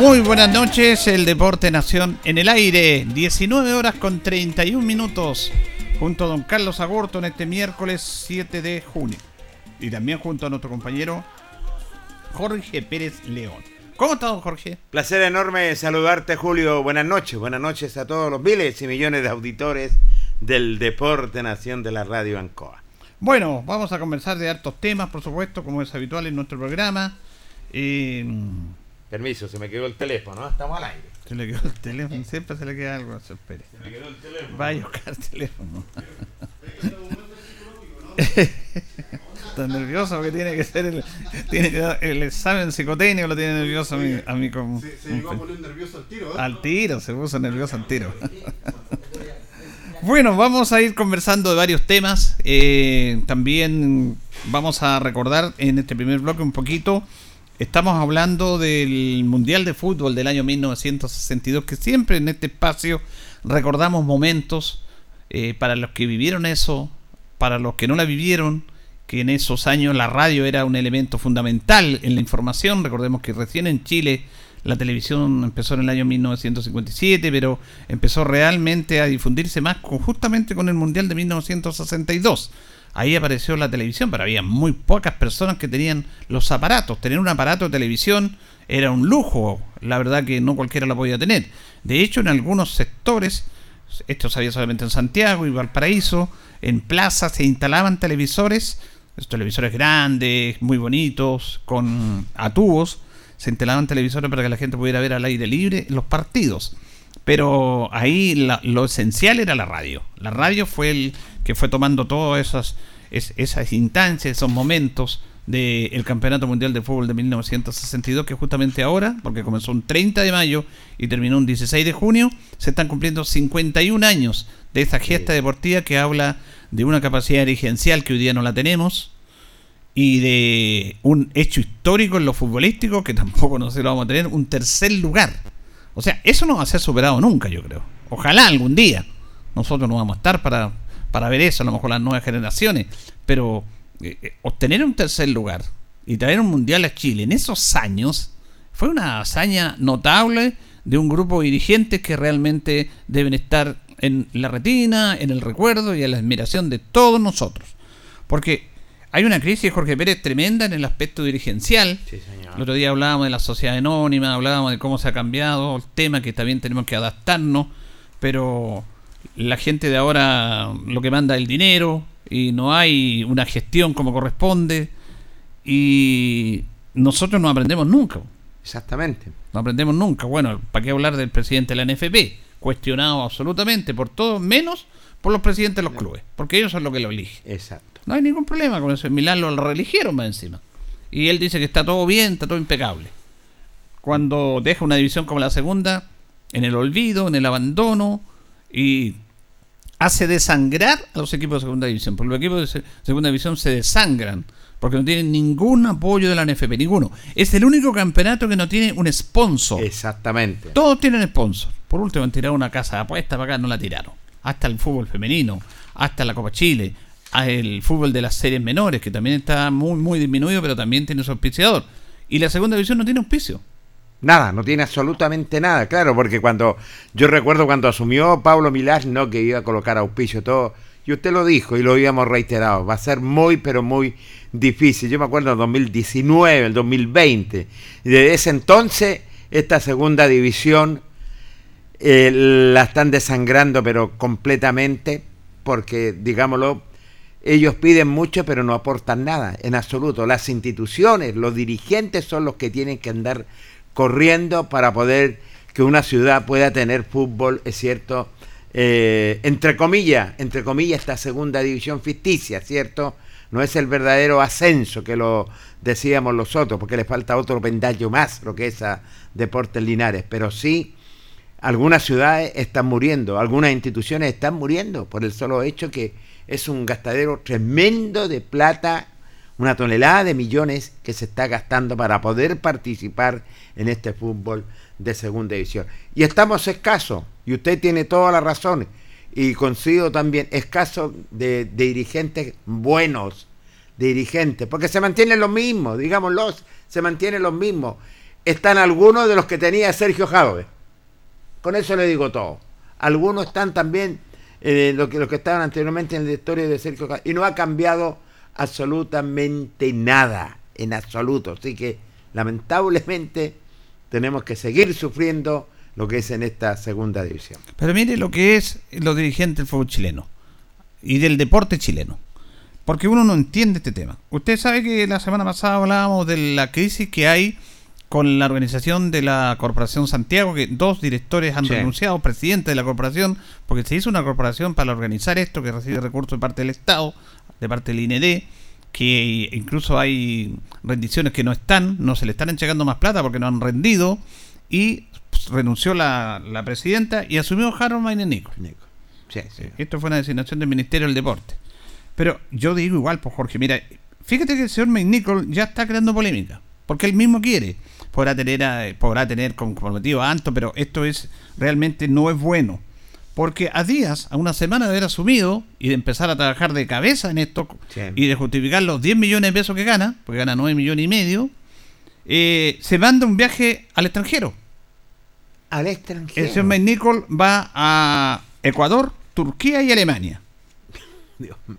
Muy buenas noches, el Deporte Nación en el aire, 19 horas con 31 minutos, junto a don Carlos Agorto en este miércoles 7 de junio. Y también junto a nuestro compañero Jorge Pérez León. ¿Cómo está, don Jorge? Placer enorme saludarte, Julio. Buenas noches, buenas noches a todos los miles y millones de auditores del Deporte Nación de la Radio Ancoa. Bueno, vamos a conversar de hartos temas, por supuesto, como es habitual en nuestro programa. Eh, Permiso, se me quedó el teléfono, estamos al aire. Se le quedó el teléfono, siempre se le queda algo, se espere. Se me quedó el teléfono. Vaya a buscar el teléfono. Está nervioso porque tiene que ser el, tiene que el examen psicotécnico lo tiene nervioso a mí. A mí como, se, se llegó a poner nervioso al tiro. ¿eh? Al tiro, se puso nervioso al tiro. bueno, vamos a ir conversando de varios temas. Eh, también vamos a recordar en este primer bloque un poquito Estamos hablando del Mundial de Fútbol del año 1962, que siempre en este espacio recordamos momentos eh, para los que vivieron eso, para los que no la vivieron, que en esos años la radio era un elemento fundamental en la información. Recordemos que recién en Chile la televisión empezó en el año 1957, pero empezó realmente a difundirse más justamente con el Mundial de 1962 ahí apareció la televisión, pero había muy pocas personas que tenían los aparatos. Tener un aparato de televisión era un lujo, la verdad que no cualquiera lo podía tener. De hecho, en algunos sectores, esto se había solamente en Santiago y Valparaíso, en plazas se instalaban televisores, televisores grandes, muy bonitos, con atubos, se instalaban televisores para que la gente pudiera ver al aire libre los partidos. Pero ahí lo esencial era la radio. La radio fue el que fue tomando todas esas, esas instancias, esos momentos del Campeonato Mundial de Fútbol de 1962, que justamente ahora, porque comenzó un 30 de mayo y terminó un 16 de junio, se están cumpliendo 51 años de esta gesta deportiva que habla de una capacidad dirigencial que hoy día no la tenemos y de un hecho histórico en lo futbolístico que tampoco no se lo vamos a tener, un tercer lugar. O sea, eso no va a ser superado nunca, yo creo. Ojalá algún día. Nosotros no vamos a estar para, para ver eso, a lo mejor las nuevas generaciones. Pero eh, eh, obtener un tercer lugar y traer un mundial a Chile en esos años fue una hazaña notable de un grupo de dirigentes que realmente deben estar en la retina, en el recuerdo y en la admiración de todos nosotros. Porque hay una crisis, Jorge Pérez, tremenda en el aspecto dirigencial. El otro día hablábamos de la sociedad anónima, hablábamos de cómo se ha cambiado el tema, que también tenemos que adaptarnos, pero la gente de ahora lo que manda es el dinero y no hay una gestión como corresponde y nosotros no aprendemos nunca. Exactamente. No aprendemos nunca. Bueno, ¿para qué hablar del presidente de la NFP? Cuestionado absolutamente por todo, menos por los presidentes de los clubes, porque ellos son los que lo eligen. Exacto. No hay ningún problema con eso. En Milán lo religieron más encima. Y él dice que está todo bien, está todo impecable. Cuando deja una división como la segunda, en el olvido, en el abandono, y hace desangrar a los equipos de segunda división. Porque los equipos de segunda división se desangran porque no tienen ningún apoyo de la NFP, ninguno. Es el único campeonato que no tiene un sponsor. Exactamente. Todos tienen sponsor. Por último, han tirado una casa de apuesta para acá, no la tiraron. Hasta el fútbol femenino, hasta la Copa Chile, el fútbol de las series menores, que también está muy, muy disminuido, pero también tiene su auspiciador. Y la segunda división no tiene auspicio. Nada, no tiene absolutamente nada, claro, porque cuando yo recuerdo cuando asumió Pablo Milás, no que iba a colocar auspicio todo, y usted lo dijo y lo habíamos reiterado, va a ser muy, pero muy difícil. Yo me acuerdo en 2019, el 2020, y desde ese entonces esta segunda división eh, la están desangrando, pero completamente, porque, digámoslo, ellos piden mucho pero no aportan nada, en absoluto. Las instituciones, los dirigentes son los que tienen que andar corriendo para poder que una ciudad pueda tener fútbol, es cierto, eh, entre comillas, entre comillas, esta segunda división ficticia, ¿cierto? No es el verdadero ascenso que lo decíamos los otros, porque le falta otro pendaño más, lo que es a Deportes Linares, pero sí algunas ciudades están muriendo, algunas instituciones están muriendo por el solo hecho que es un gastadero tremendo de plata, una tonelada de millones que se está gastando para poder participar en este fútbol de segunda división. Y estamos escasos, y usted tiene toda la razón, y coincido también, escasos de, dirigentes buenos, dirigentes, porque se mantienen los mismos, digámoslo, se mantienen los mismos. Están algunos de los que tenía Sergio Jadove. Con eso le digo todo. Algunos están también eh, lo, que, lo que estaban anteriormente en la historia de Sergio y no ha cambiado absolutamente nada, en absoluto. Así que lamentablemente tenemos que seguir sufriendo lo que es en esta segunda división. Pero mire lo que es los dirigentes del fútbol chileno y del deporte chileno. Porque uno no entiende este tema. Usted sabe que la semana pasada hablábamos de la crisis que hay con la organización de la Corporación Santiago, que dos directores han renunciado, presidente de la corporación, porque se hizo una corporación para organizar esto, que recibe recursos de parte del Estado, de parte del IND, que incluso hay rendiciones que no están, no se le están entregando más plata porque no han rendido, y renunció la, presidenta y asumió Harold Maine Esto fue una designación del Ministerio del Deporte. Pero yo digo igual, pues Jorge, mira, fíjate que el señor Nicol ya está creando polémica, porque él mismo quiere podrá tener, eh, podrá tener comprometido a Anto, pero esto es realmente no es bueno. Porque a días, a una semana de haber asumido y de empezar a trabajar de cabeza en esto y de justificar los 10 millones de pesos que gana, porque gana 9 millones y medio, eh, se manda un viaje al extranjero. Al extranjero. El señor Nicol va a Ecuador, Turquía y Alemania. Dios mío.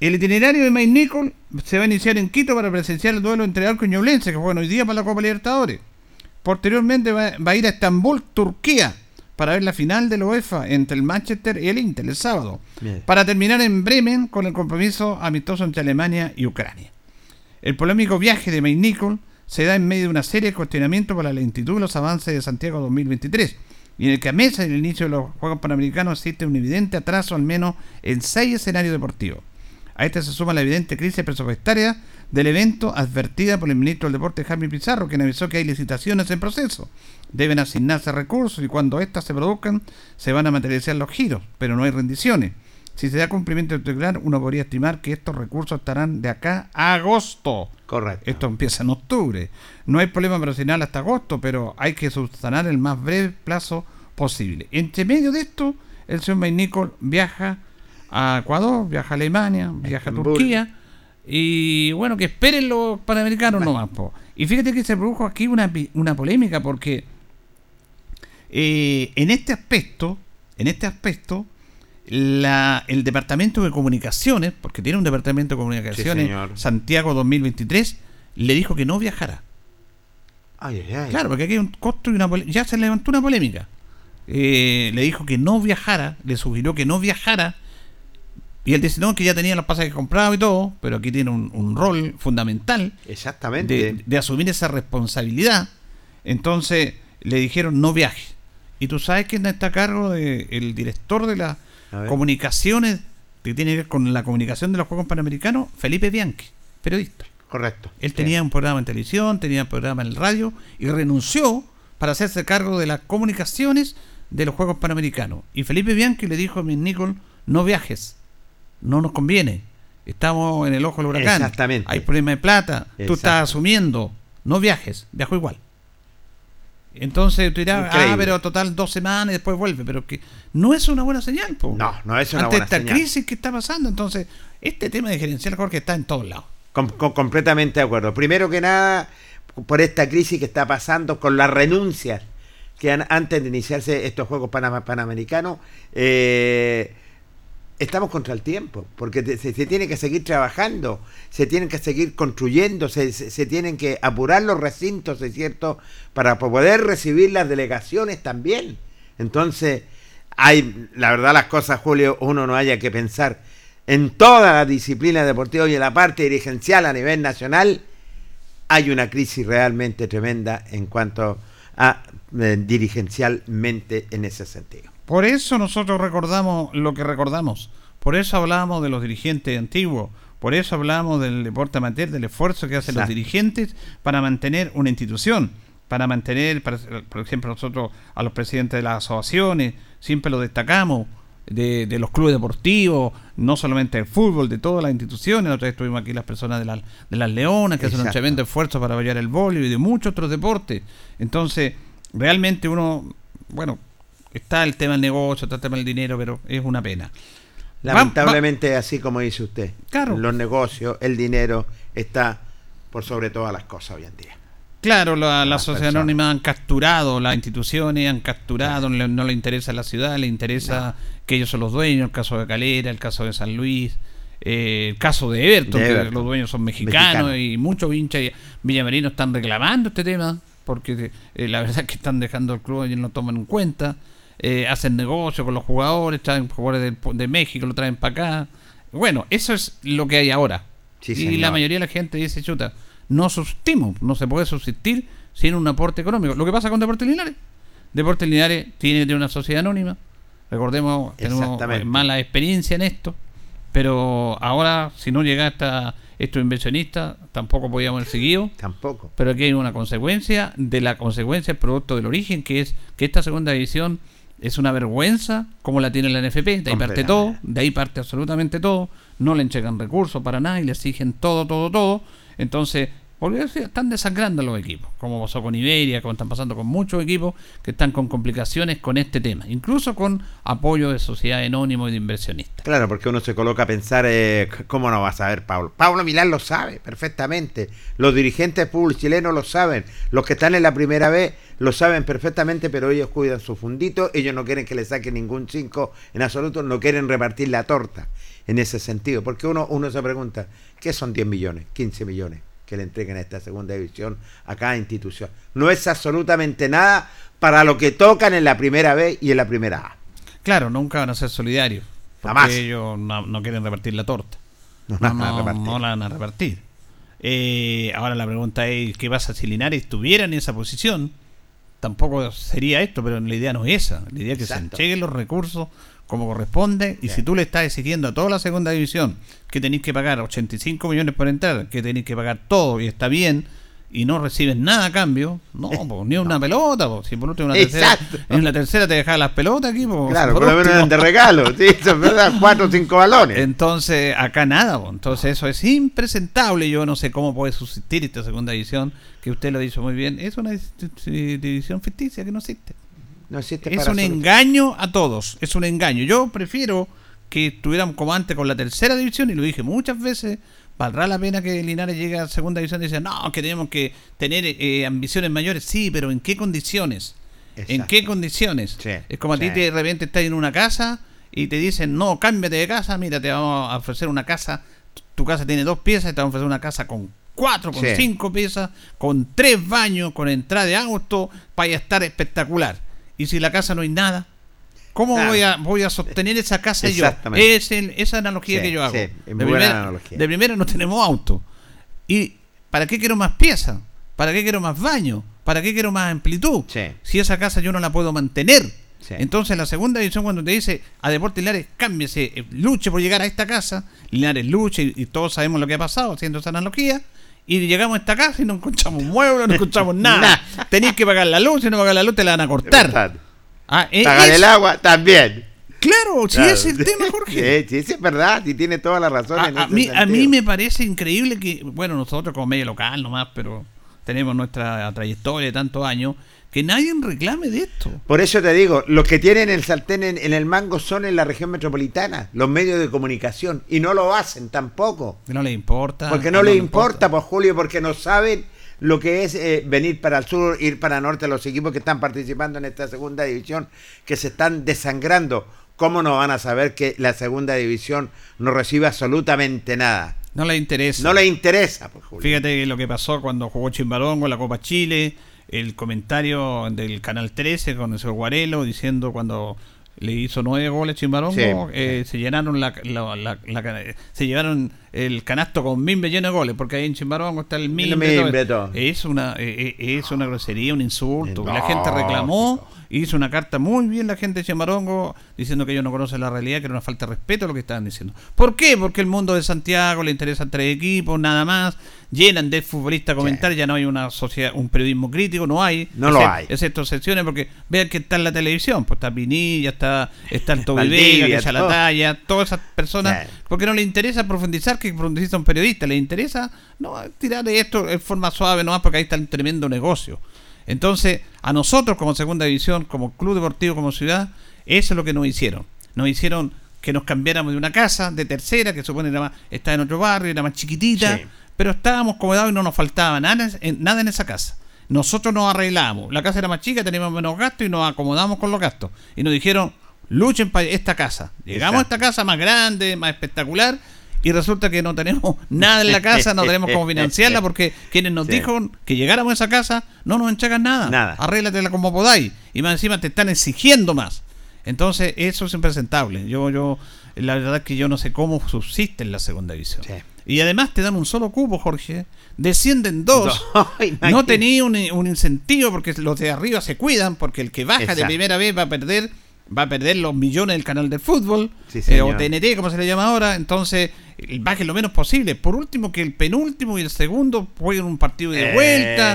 El itinerario de Mike Nicol se va a iniciar en Quito para presenciar el duelo entre Arco y Ñublense, que fue hoy día para la Copa Libertadores. Posteriormente va, a ir a Estambul, Turquía, para ver la final de la UEFA entre el Manchester y el Inter el sábado. Para terminar en Bremen con el compromiso amistoso entre Alemania y Ucrania. El polémico viaje de Nicol se da en medio de una serie de cuestionamientos para la lentitud de los avances de Santiago 2023 y en el que a mesa del inicio de los Juegos Panamericanos existe un evidente atraso al menos en seis escenarios deportivos. A esta se suma la evidente crisis presupuestaria del evento advertida por el ministro del Deporte Jaime Pizarro, quien avisó que hay licitaciones en proceso. Deben asignarse recursos y cuando éstas se produzcan se van a materializar los giros, pero no hay rendiciones. Si se da cumplimiento integral, uno podría estimar que estos recursos estarán de acá a agosto. Correcto. Esto empieza en octubre. No hay problema operacional hasta agosto, pero hay que subsanar el más breve plazo posible. Entre medio de esto, el señor Maynicol viaja a Ecuador, viaja a Alemania, viaja a Turquía. Y bueno, que esperen los panamericanos nomás. Po. Y fíjate que se produjo aquí una, una polémica porque eh, en este aspecto, en este aspecto, la, el Departamento de Comunicaciones, porque tiene un Departamento de Comunicaciones, Santiago 2023, le dijo que no viajara. Claro, porque aquí hay un costo y una ya se levantó una polémica. Eh, le dijo que no viajara, le sugirió que no viajara. Y él dice, no, que ya tenía los pasajes comprados y todo, pero aquí tiene un, rol fundamental Exactamente. De, asumir esa responsabilidad. Entonces le dijeron, no viaje. Y tú sabes quién está a cargo del director de las comunicaciones, que tiene que ver con la comunicación de los Juegos Panamericanos, Felipe Bianchi, periodista. Correcto. Él tenía un programa en televisión, tenía un programa en el radio y renunció para hacerse cargo de las comunicaciones de los Juegos Panamericanos. Y Felipe Bianchi le dijo a mi Nicol, no viajes, no nos conviene. Estamos en el ojo del huracán. Exactamente. Hay problema de plata. Tú estás asumiendo. No viajes. Viajo igual. Entonces tú dirás, ah, pero total dos semanas y después vuelve. Pero que no es una buena señal. No, no es una Ante buena esta crisis que está pasando. Entonces, este tema de gerencial, Jorge, está en todos lados completamente de acuerdo. Primero que nada, por esta crisis que está pasando, con las renuncias que han, antes de iniciarse estos Juegos Panamericanos, eh, estamos contra el tiempo, porque se, tiene que seguir trabajando, se tienen que seguir construyendo, se, se, tienen que apurar los recintos, es cierto, para poder recibir las delegaciones también. Entonces, hay, la verdad, las cosas, Julio, uno no haya que pensar en toda la disciplina deportiva y en la parte dirigencial a nivel nacional, hay una crisis realmente tremenda en cuanto a eh, dirigencialmente en ese sentido. Por eso nosotros recordamos lo que recordamos, por eso hablamos de los dirigentes antiguos, por eso hablamos del deporte amateur, del esfuerzo que hacen los dirigentes para mantener una institución, para mantener, por ejemplo, nosotros a los presidentes de las asociaciones, siempre lo destacamos, de, los clubes deportivos, no solamente del fútbol, de todas las instituciones. Otra vez estuvimos aquí las personas de, la, de las Leonas, que hacen un tremendo esfuerzo para apoyar el voleibol y de muchos otros deportes. Entonces, realmente uno, bueno, está el tema del negocio, está el tema del dinero, pero es una pena. Lamentablemente, así como dice usted, los negocios, el dinero está por sobre todas las cosas hoy en día. Claro, la, la sociedad anónima han capturado, las instituciones han capturado, no, le interesa la ciudad, le interesa que ellos son los dueños, el caso de Calera, el caso de San Luis, eh, el caso de Everton, que los dueños son mexicanos y muchos hinchas villamarinos están reclamando este tema, porque eh, la verdad es que están dejando el club y no toman en cuenta, eh, hacen negocio con los jugadores, traen jugadores de, México, lo traen para acá. Bueno, eso es lo que hay ahora. y la mayoría de la gente dice, chuta, no subsistimos, no se puede subsistir sin un aporte económico. Lo que pasa con Deportes Linares. Deportes Linares tiene de una sociedad anónima. Recordemos, tenemos mala experiencia en esto. Pero ahora, si no llega hasta estos inversionistas, tampoco podíamos haber seguido. Tampoco. Pero aquí hay una consecuencia de la consecuencia producto del origen, que es que esta segunda división es una vergüenza como la tiene la NFP. De ahí parte todo, de ahí parte absolutamente todo. No le entregan recursos para nada y le exigen todo, todo, todo. Entonces, porque están desangrando los equipos, como pasó con Iberia, como están pasando con muchos equipos que están con complicaciones con este tema, incluso con apoyo de sociedad anónimo y de inversionistas. Claro, porque uno se coloca a pensar, eh, ¿cómo no va a saber Pablo? Pablo Milán lo sabe perfectamente, los dirigentes públicos chilenos lo saben, los que están en la primera vez lo saben perfectamente, pero ellos cuidan su fundito, ellos no quieren que le saquen ningún cinco en absoluto, no quieren repartir la torta en ese sentido, porque uno, uno se pregunta, ¿qué son 10 millones, 15 millones? Que le entreguen a esta segunda división a cada institución. No es absolutamente nada para lo que tocan en la primera B y en la primera A. Claro, nunca van a ser solidarios. Porque ellos no, quieren repartir la torta. No, la van a repartir. Eh, ahora la pregunta es, ¿qué pasa si Linares estuviera en esa posición? Tampoco sería esto, pero la idea no es esa. La idea es que se entreguen los recursos como corresponde. Y si tú le estás exigiendo a toda la segunda división que tenéis que pagar 85 millones por entrar, que tenéis que pagar todo y está bien, y no recibes nada a cambio, no, po, ni una pelota, po, si por último en la, tercera, en la tercera te dejas las pelotas aquí, po, claro, por, lo menos eran de regalo, sí, verdad, cuatro o cinco balones. Entonces, acá nada, entonces eso es impresentable, yo no sé cómo puede subsistir esta segunda división, que usted lo dicho muy bien, es una división ficticia que no existe. No existe es un engaño a todos, es un engaño. Yo prefiero que estuviéramos como antes con la tercera división, y lo dije muchas veces, ¿Valdrá la pena que Linares llegue a segunda división y dice, no, que tenemos que tener eh, ambiciones mayores? Sí, pero ¿en qué condiciones? ¿En qué condiciones? es como a ti de repente estás en una casa y te dicen, no, cámbiate de casa, mira, te vamos a ofrecer una casa, tu casa tiene dos piezas, te vamos a ofrecer una casa con cuatro, con cinco piezas, con tres baños, con entrada de auto, para estar espectacular. Y si la casa no hay nada, ¿Cómo voy, a, voy a sostener esa casa yo? Es esa analogía que yo hago. de, primera, no tenemos auto. ¿Y para qué quiero más piezas? ¿Para qué quiero más baño? ¿Para qué quiero más amplitud? Si esa casa yo no la puedo mantener. Entonces la segunda edición cuando te dice a Deporte Linares, cámbiese, eh, luche por llegar a esta casa, Linares luche y, todos sabemos lo que ha pasado haciendo esa analogía, y llegamos a esta casa y no encontramos muebles, no encontramos nada. Tenéis que pagar la luz, si no pagas la luz te la van a cortar. Ah, eh, el agua también. Claro, si es el tema, Jorge. Sí, sí, es verdad, y tiene toda la razón. A, mí, a mí me parece increíble que, bueno, nosotros como medio local nomás, pero tenemos nuestra trayectoria de tantos años, que nadie reclame de esto. Por eso te digo, los que tienen el sartén en, el mango son en la región metropolitana, los medios de comunicación, y no lo hacen tampoco. No les importa. Porque no, les importa, pues Julio, porque no saben lo que es eh, venir para el sur, ir para el norte, los equipos que están participando en esta segunda división, que se están desangrando. ¿Cómo no van a saber que la segunda división no recibe absolutamente nada? No le interesa. No le interesa, pues, Fíjate lo que pasó cuando jugó Chimbarongo en la Copa Chile, el comentario del Canal 13 con el señor Guarelo diciendo cuando le hizo nueve goles Chimbarongo, eh, se llenaron la, se llevaron el canasto con mimbe lleno de goles, porque ahí en Chimbarongo está el mimbe. Es una eh, eh, es una grosería, un insulto. la gente reclamó hizo una carta muy bien la gente de Chemarongo diciendo que ellos no conocen la realidad, que era una falta de respeto a lo que estaban diciendo. ¿Por qué? Porque el mundo de Santiago le interesan tres equipos, nada más, llenan de futbolistas comentarios, ya no hay una sociedad, un periodismo crítico, no hay. No lo hay. Excepto secciones, porque vean que está en la televisión, pues está Pinilla, está, está el Vega, que echa la talla, todas esas personas, porque no le interesa profundizar que profundiza un periodista, le interesa no tirar esto en forma suave nomás porque ahí está el tremendo negocio. Entonces, a nosotros como segunda división, como club deportivo, como ciudad, eso es lo que nos hicieron. Nos hicieron que nos cambiáramos de una casa de tercera, que supone era está en otro barrio, era más chiquitita, pero estábamos acomodados y no nos faltaba nada en, nada en esa casa. Nosotros nos arreglamos. La casa era más chica, teníamos menos gastos y nos acomodamos con los gastos. Y nos dijeron, luchen para esta casa. Llegamos a esta casa más grande, más espectacular, y resulta que no tenemos nada en la casa, no tenemos cómo financiarla porque quienes nos dijeron que llegáramos a esa casa no nos enchagan nada. Nada. Arréglatela como podáis. Y más encima te están exigiendo más. Entonces, eso es impresentable. Yo, yo, la verdad es que yo no sé cómo subsiste en la segunda división. Y además te dan un solo cubo, Jorge. Descienden dos. No, tenía un, incentivo porque los de arriba se cuidan, porque el que baja de primera vez va a perder va a perder los millones del canal de fútbol eh, o TNT como se le llama ahora entonces baje lo menos posible por último que el penúltimo y el segundo jueguen un partido de vuelta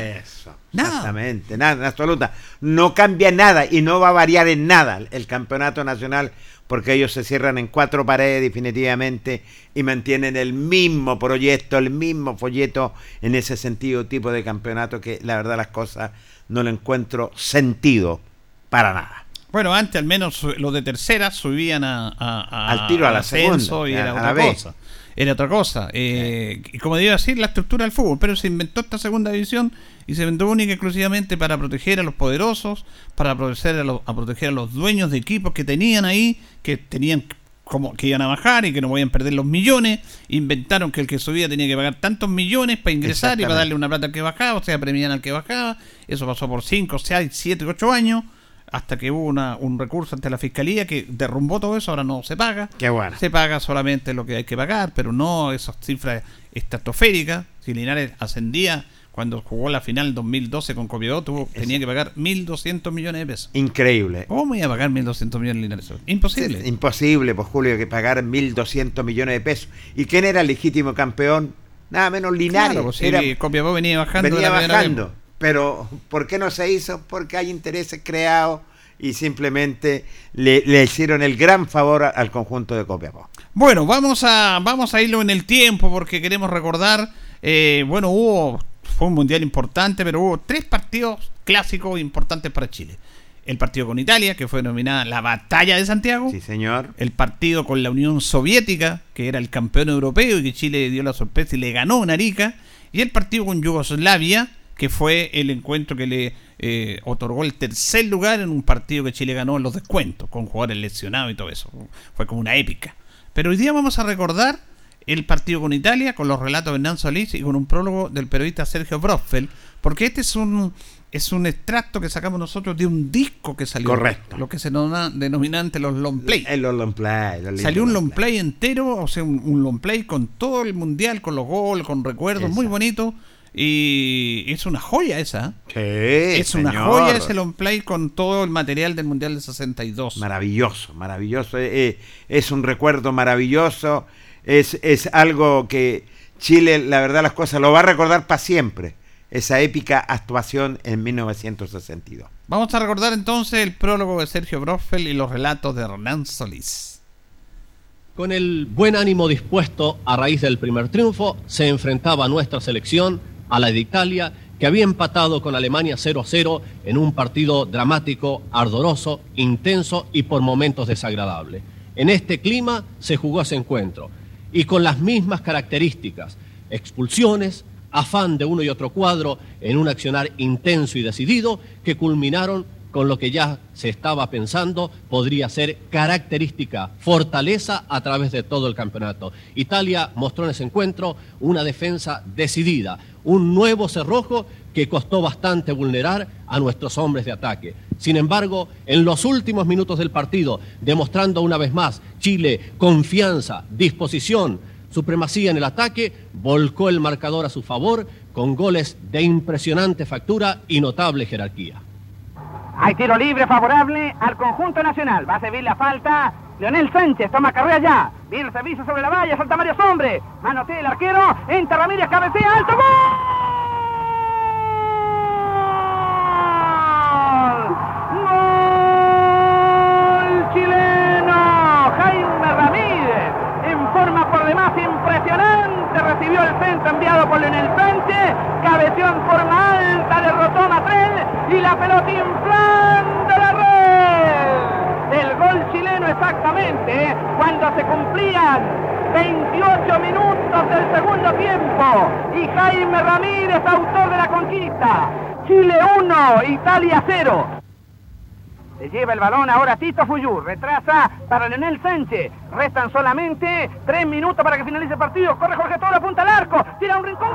nada. exactamente nada absoluta no cambia nada y no va a variar en nada el campeonato nacional porque ellos se cierran en cuatro paredes definitivamente y mantienen el mismo proyecto, el mismo folleto en ese sentido tipo de campeonato que la verdad las cosas no le encuentro sentido para nada. Bueno, antes al menos los de tercera subían a, al tiro a la segunda, y era otra cosa. Era otra cosa. Eh, y como digo decir, la estructura del fútbol. Pero se inventó esta segunda división y se inventó única y exclusivamente para proteger a los poderosos, para proteger a, los, a proteger a los dueños de equipos que tenían ahí, que tenían como que iban a bajar y que no podían perder los millones. Inventaron que el que subía tenía que pagar tantos millones para ingresar y para darle una plata al que bajaba, o sea, premiar al que bajaba. Eso pasó por 5, 6, 7, 8 años hasta que hubo una, un recurso ante la fiscalía que derrumbó todo eso, ahora no se paga. Qué bueno. Se paga solamente lo que hay que pagar, pero no esas cifras estratosféricas. Si Linares ascendía cuando jugó la final 2012 con Copiapó, tuvo, tenía que pagar 1.200 millones de pesos. Increíble. ¿Cómo iba a pagar 1.200 millones de Linares? Imposible. imposible, pues Julio, que pagar 1.200 millones de pesos. ¿Y quién era el legítimo campeón? nada menos Linares. Claro, pues Era- Copiapó venía bajando. venía bajando. Pero, ¿por qué no se hizo? Porque hay intereses creados y simplemente le, le hicieron el gran favor al conjunto de Copiapó. Bueno, vamos a, vamos a irlo en el tiempo porque queremos recordar, eh, bueno, hubo, fue un mundial importante, pero hubo tres partidos clásicos importantes para Chile. El partido con Italia, que fue denominada la Batalla de Santiago. Sí, señor. El partido con la Unión Soviética, que era el campeón europeo y que Chile dio la sorpresa y le ganó en Arica. Y el partido con Yugoslavia, que fue el encuentro que le eh, otorgó el tercer lugar en un partido que Chile ganó en los descuentos, con jugadores lesionados y todo eso. Fue como una épica. Pero hoy día vamos a recordar el partido con Italia, con los relatos de Hernán Solís y con un prólogo del periodista Sergio Brofeld, porque este es un es un extracto que sacamos nosotros de un disco que salió. Correcto. Lo que se denomina, antes los long play. En los long play. Salió un long play entero, o sea, un, un long play con todo el mundial, con los goles, con recuerdos, muy bonito. Y es una joya esa. Sí, es una señor. joya ese long play con todo el material del mundial del 62. Maravilloso, maravilloso. eh, eh, es un recuerdo maravilloso. Es, es algo que Chile, la verdad, las cosas lo va a recordar para siempre. Esa épica actuación en 1962. Vamos a recordar entonces el prólogo de Sergio Brofeld y los relatos de Hernán Solís. Con el buen ánimo dispuesto a raíz del primer triunfo, se enfrentaba nuestra selección a la de Italia, que había empatado con Alemania 0 a 0 en un partido dramático, ardoroso, intenso y por momentos desagradable. En este clima se jugó ese encuentro y con las mismas características, expulsiones, afán de uno y otro cuadro en un accionar intenso y decidido que culminaron con lo que ya se estaba pensando podría ser característica, fortaleza a través de todo el campeonato. Italia mostró en ese encuentro una defensa decidida, un nuevo cerrojo que costó bastante vulnerar a nuestros hombres de ataque. Sin embargo, en los últimos minutos del partido, demostrando una vez más Chile confianza, disposición, supremacía en el ataque, volcó el marcador a su favor con goles de impresionante factura y notable jerarquía. Hay tiro libre favorable al conjunto nacional. Va a servir la falta. Leonel Sánchez toma carrera ya. Viene el servicio sobre la valla. Salta varios hombres. Manotea el arquero. Entra Ramírez. Cabecea. ¡Alto gol! ¡Gol chileno! Jaime Ramírez. En forma por demás impresionante. Recibió el centro enviado por Leonel Sánchez. Cabeció en forma alta. Derrotó a Matrel. Y la pelota inflando la red. El gol ¿eh? Cuando se cumplían 28 minutos del segundo tiempo. Y Jaime Ramírez, autor de la conquista. Chile 1, Italia 0. Se lleva el balón ahora Tito Fuyú. Retrasa para Leonel Sánchez. Restan solamente tres minutos para que finalice el partido. Corre Jorge Toro, apunta al arco. Tira un rincón.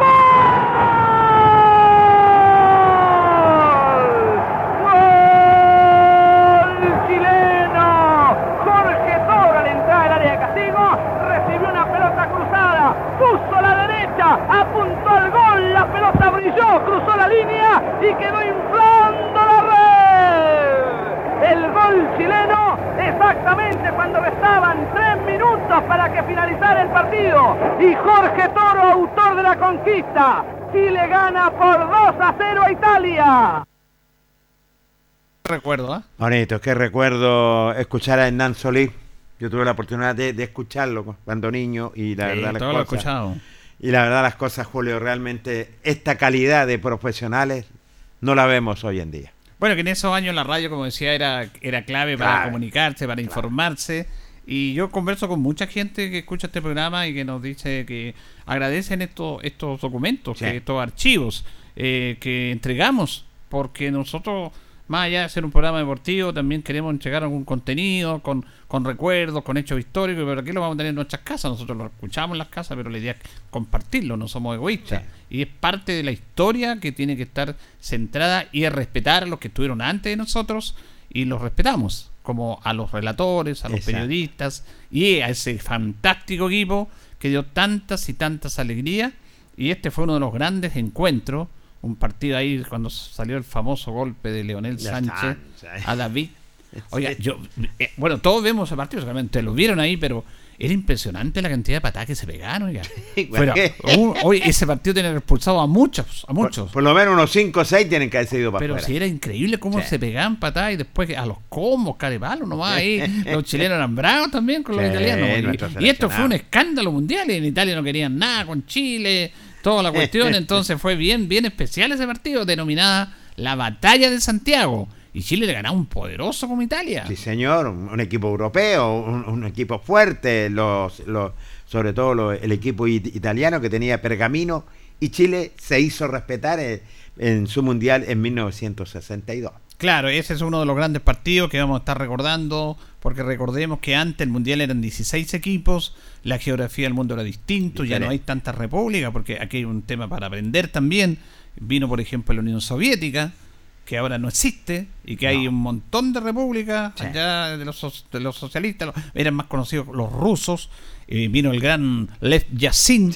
¡Gol chileno! Jorge Toro al entrar al área de castigo. Recibió una pelota cruzada. Puso a la derecha. Apuntó al gol. La pelota brilló. Cruzó la línea y quedó inflando la red el gol chileno exactamente cuando restaban tres minutos para que finalizara el partido. Y Jorge Toro, autor de la conquista. Chile gana por 2 a 0 a Italia. Recuerdo, ¿ah? Bonito, qué recuerdo escuchar a Hernán Solís. Yo tuve la oportunidad de, de escucharlo cuando niño y la Sí, verdad las todo lo he cosas- escuchado. Y la verdad las cosas, Julio, realmente esta calidad de profesionales no la vemos hoy en día. Bueno, que en esos años la radio, como decía, era, era clave para comunicarse, para informarse. Y yo converso con mucha gente que escucha este programa y que nos dice que agradecen estos, estos documentos, Sí. que estos archivos eh, que entregamos, porque nosotros, más allá de ser un programa deportivo, también queremos entregar algún contenido con, con recuerdos, con hechos históricos, pero aquí lo vamos a tener en nuestras casas. Nosotros lo escuchamos en las casas, pero la idea es compartirlo, no somos egoístas. Sí. Y es parte de la historia que tiene que estar centrada y es respetar a los que estuvieron antes de nosotros y los respetamos, como a los relatores, a los Exacto. periodistas y a ese fantástico equipo que dio tantas y tantas alegrías. Y este fue uno de los grandes encuentros, un partido ahí cuando salió el famoso golpe de Leonel Sánchez a David. Oiga, Sí. yo, eh, bueno, todos vemos ese partido, seguramente lo vieron ahí, pero era impresionante la cantidad de patadas que se pegaron. Oiga. hoy ese partido tiene expulsado a muchos, a muchos. Por, lo menos unos 5 o 6 tienen que haber sido para Pero si era increíble cómo se pegaban patadas y después a los combos, carepalo nomás ahí. los chilenos eran bravos también con los italianos. Y, esto fue un escándalo mundial. En Italia no querían nada con Chile, toda la cuestión. entonces fue bien, bien especial ese partido, denominada la Batalla de Santiago y Chile le ganaba un poderoso como Italia. Sí, señor, un, equipo europeo, un, equipo fuerte, los, los, sobre todo el equipo italiano que tenía pergamino, y Chile se hizo respetar en, en su mundial en 1962. Claro, ese es uno de los grandes partidos que vamos a estar recordando, porque recordemos que antes el Mundial eran 16 equipos, la geografía del mundo era distinto, ya no hay tantas repúblicas, porque aquí hay un tema para aprender también. Vino, por ejemplo, la Unión Soviética, que ahora no existe y que hay un montón de repúblicas allá de los, de los socialistas, eran más conocidos los rusos, eh, vino el gran Lev Yassin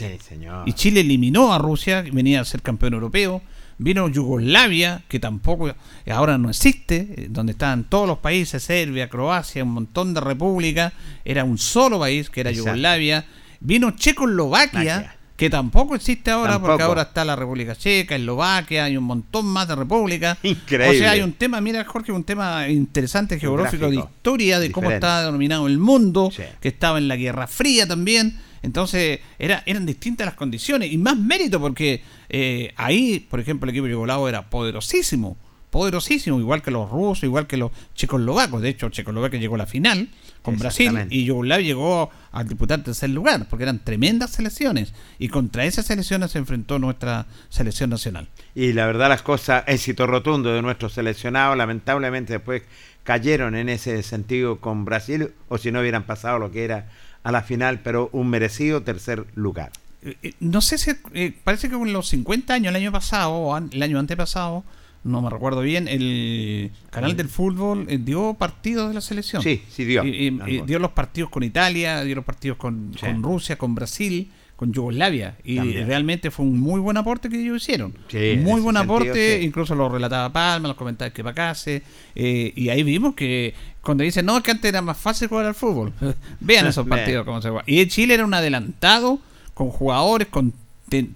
y Chile eliminó a Rusia, venía a ser campeón europeo, vino Yugoslavia, que tampoco ahora no existe, eh, donde estaban todos los países, Serbia, Croacia, un montón de repúblicas, era un solo país que era Yugoslavia, vino Checoslovaquia, que tampoco existe ahora, porque ahora está la República Checa, Eslovaquia, hay un montón más de repúblicas. Increíble. O sea, hay un tema, mira Jorge, un tema interesante geográfico de historia, de cómo estaba denominado el mundo, que estaba en la Guerra Fría también. Entonces, era, eran distintas las condiciones y más mérito porque eh, ahí, por ejemplo, el equipo yugoslavo era poderosísimo poderosísimo, igual que los rusos, igual que los checoslovacos. De hecho, Checoslovaquia llegó a la final con Brasil y Yugoslavia llegó a disputar tercer lugar, porque eran tremendas selecciones. Y contra esas selecciones se enfrentó nuestra selección nacional. Y la verdad, las cosas, éxito rotundo de nuestros seleccionados, lamentablemente después cayeron en ese sentido con Brasil, o si no hubieran pasado lo que era a la final, pero un merecido tercer lugar. Eh, eh, no sé si, eh, parece que con los 50 años, el año pasado, o el año antepasado, no me recuerdo bien, el canal del fútbol eh, dio partidos de la selección. Sí, sí dio. Y, dio los partidos con Italia, dio los partidos con, Rusia, con Brasil, con Yugoslavia. Y realmente fue un muy buen aporte que ellos hicieron. muy buen aporte, incluso lo relataba Palma, los comentarios que Pacase. Eh, y ahí vimos que cuando dicen, no, es que antes era más fácil jugar al fútbol. Vean esos partidos cómo se juega. Y Chile era un adelantado con jugadores, con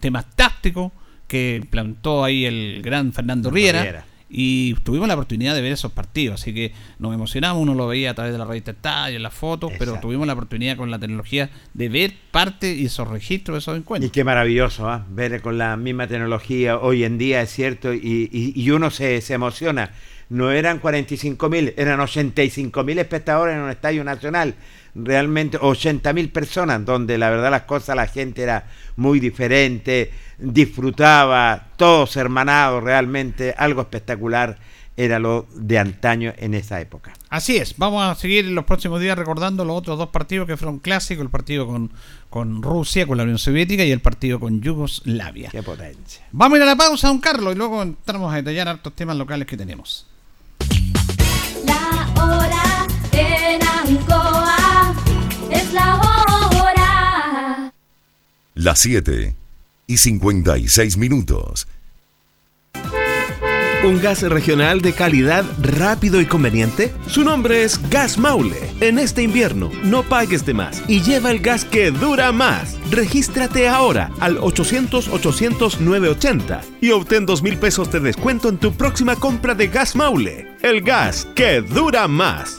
temas tácticos que plantó ahí el gran Fernando Riera, Y tuvimos la oportunidad de ver esos partidos, así que nos emocionamos, uno lo veía a través de la revista Estadio, en las fotos, pero tuvimos la oportunidad con la tecnología de ver parte y esos registros de esos encuentros. Y qué maravilloso, ¿ah? ver con la misma tecnología hoy en día, es cierto, y, uno se, se emociona. No eran 45 mil, eran 85 mil espectadores en un estadio nacional realmente 80 mil personas, donde la verdad las cosas, la gente era muy diferente, disfrutaba, todos hermanados, realmente algo espectacular era lo de antaño en esa época. Así es, vamos a seguir en los próximos días recordando los otros dos partidos que fueron clásicos, el partido con, con Rusia, con la Unión Soviética y el partido con Yugoslavia. Qué potencia. Vamos a ir a la pausa, don Carlos, y luego entramos a detallar hartos temas locales que tenemos. La hora en es la hora. Las 7 y 56 minutos. ¿Un gas regional de calidad rápido y conveniente? Su nombre es Gas Maule. En este invierno, no pagues de más y lleva el gas que dura más. Regístrate ahora al 800-800-980 y obtén 2 mil pesos de descuento en tu próxima compra de Gas Maule. El gas que dura más.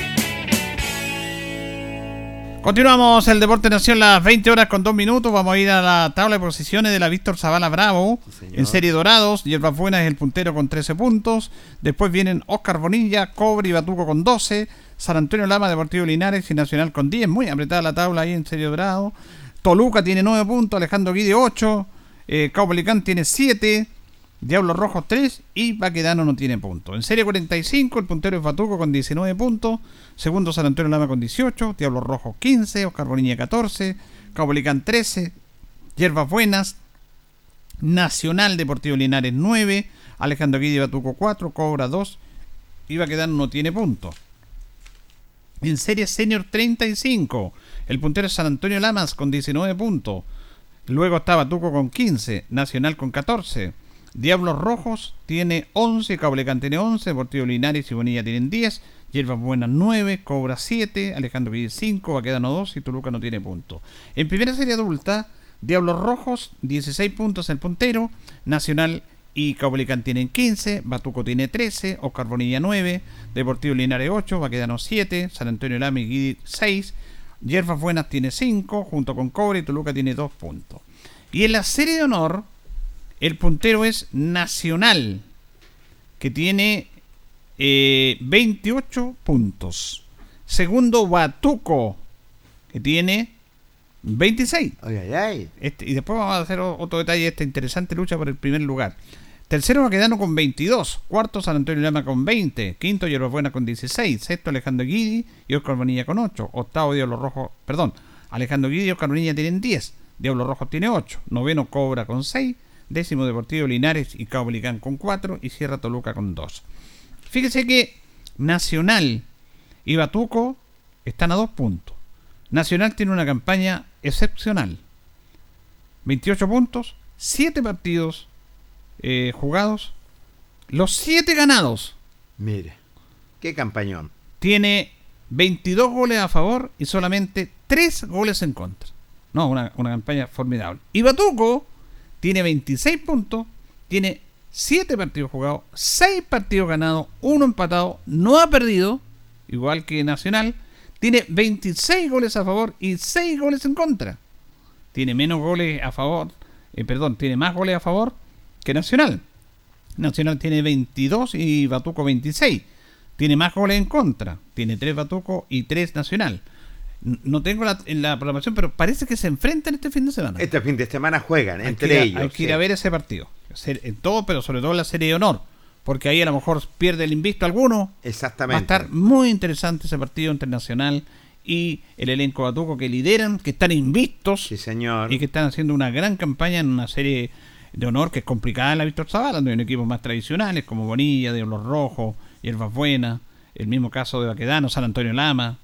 Continuamos el Deporte Nación las 20 horas con 2 minutos. Vamos a ir a la tabla de posiciones de la Víctor Zavala Bravo. en serie Dorados, Hierbas Buenas es el puntero con 13 puntos. Después vienen Oscar Bonilla, Cobre y Batuco con 12. San Antonio Lama, Deportivo Linares y Nacional con 10. Muy apretada la tabla ahí en serie Dorado. Toluca tiene 9 puntos, Alejandro Guide 8. Eh, Caupolicán tiene 7. Diablos Rojos 3 y Baquedano no tiene puntos. En serie 45, el puntero es Batuco con 19 puntos. Segundo San Antonio Lama con 18. Diablos Rojos 15. Oscar Bonilla 14. Caupolicán 13. Hierbas Buenas. Nacional Deportivo Linares 9. Alejandro Guidi Batuco 4. Cobra 2. Y Baquedano no tiene puntos. En serie Senior 35. El puntero es San Antonio Lamas con 19 puntos. Luego está Batuco con 15. Nacional con 14. Diablos Rojos tiene 11, Cablecán tiene 11, Deportivo Linares y Bonilla tienen 10, Hierbas Buenas 9, Cobra 7, Alejandro Vidal 5, Baquedano 2 y Toluca no tiene punto. En primera serie adulta, Diablos Rojos 16 puntos el puntero, Nacional y Cablecán tienen 15, Batuco tiene 13, Oscar Bonilla 9, Deportivo Linares 8, Baquedano 7, San Antonio Lame y 6, Hierbas Buenas tiene 5, junto con Cobre y Toluca tiene 2 puntos. Y en la serie de honor, el puntero es Nacional, que tiene 28 eh, puntos. Segundo, Batuco, que tiene 26. Este, y después vamos a hacer otro detalle de esta interesante lucha por el primer lugar. Tercero, Baquedano con 22. Cuarto, San Antonio Lama con 20. Quinto, Buena con 16. Sexto, Alejandro Guidi y Oscar Bonilla con 8. Octavo, Diablo Rojo, perdón, Alejandro Guidi y Oscar Bonilla tienen 10. Diablo Rojo tiene 8. Noveno, Cobra con 6 décimo Deportivo Linares y Cabo con 4 y Sierra Toluca con 2. Fíjese que Nacional y Batuco están a dos puntos. Nacional tiene una campaña excepcional. 28 puntos, 7 partidos eh, jugados, los 7 ganados. Mire, qué campañón. Tiene 22 goles a favor y solamente 3 goles en contra. No, una, una campaña formidable. Y Batuco tiene 26 puntos, tiene 7 partidos jugados, 6 partidos ganados, 1 empatado, no ha perdido, igual que Nacional, tiene 26 goles a favor y 6 goles en contra. Tiene menos goles a favor, eh, perdón, tiene más goles a favor que Nacional. Nacional tiene 22 y Batuco 26. Tiene más goles en contra. Tiene 3 Batuco y 3 Nacional. No tengo la, en la programación, pero parece que se enfrentan este fin de semana. Este fin de semana juegan entre ellos. Hay que ir a ver ese partido. En todo, pero sobre todo la serie de honor. Porque ahí a lo mejor pierde el invisto alguno. Exactamente. Va a estar muy interesante ese partido internacional y el elenco Batuco que lideran, que están invistos. Sí, señor. Y que están haciendo una gran campaña en una serie de honor que es complicada en la Víctor Zavala, donde hay equipos más tradicionales como Bonilla, de Los Rojos, Hierbas Buenas, el mismo caso de Baquedano, San Antonio Lama.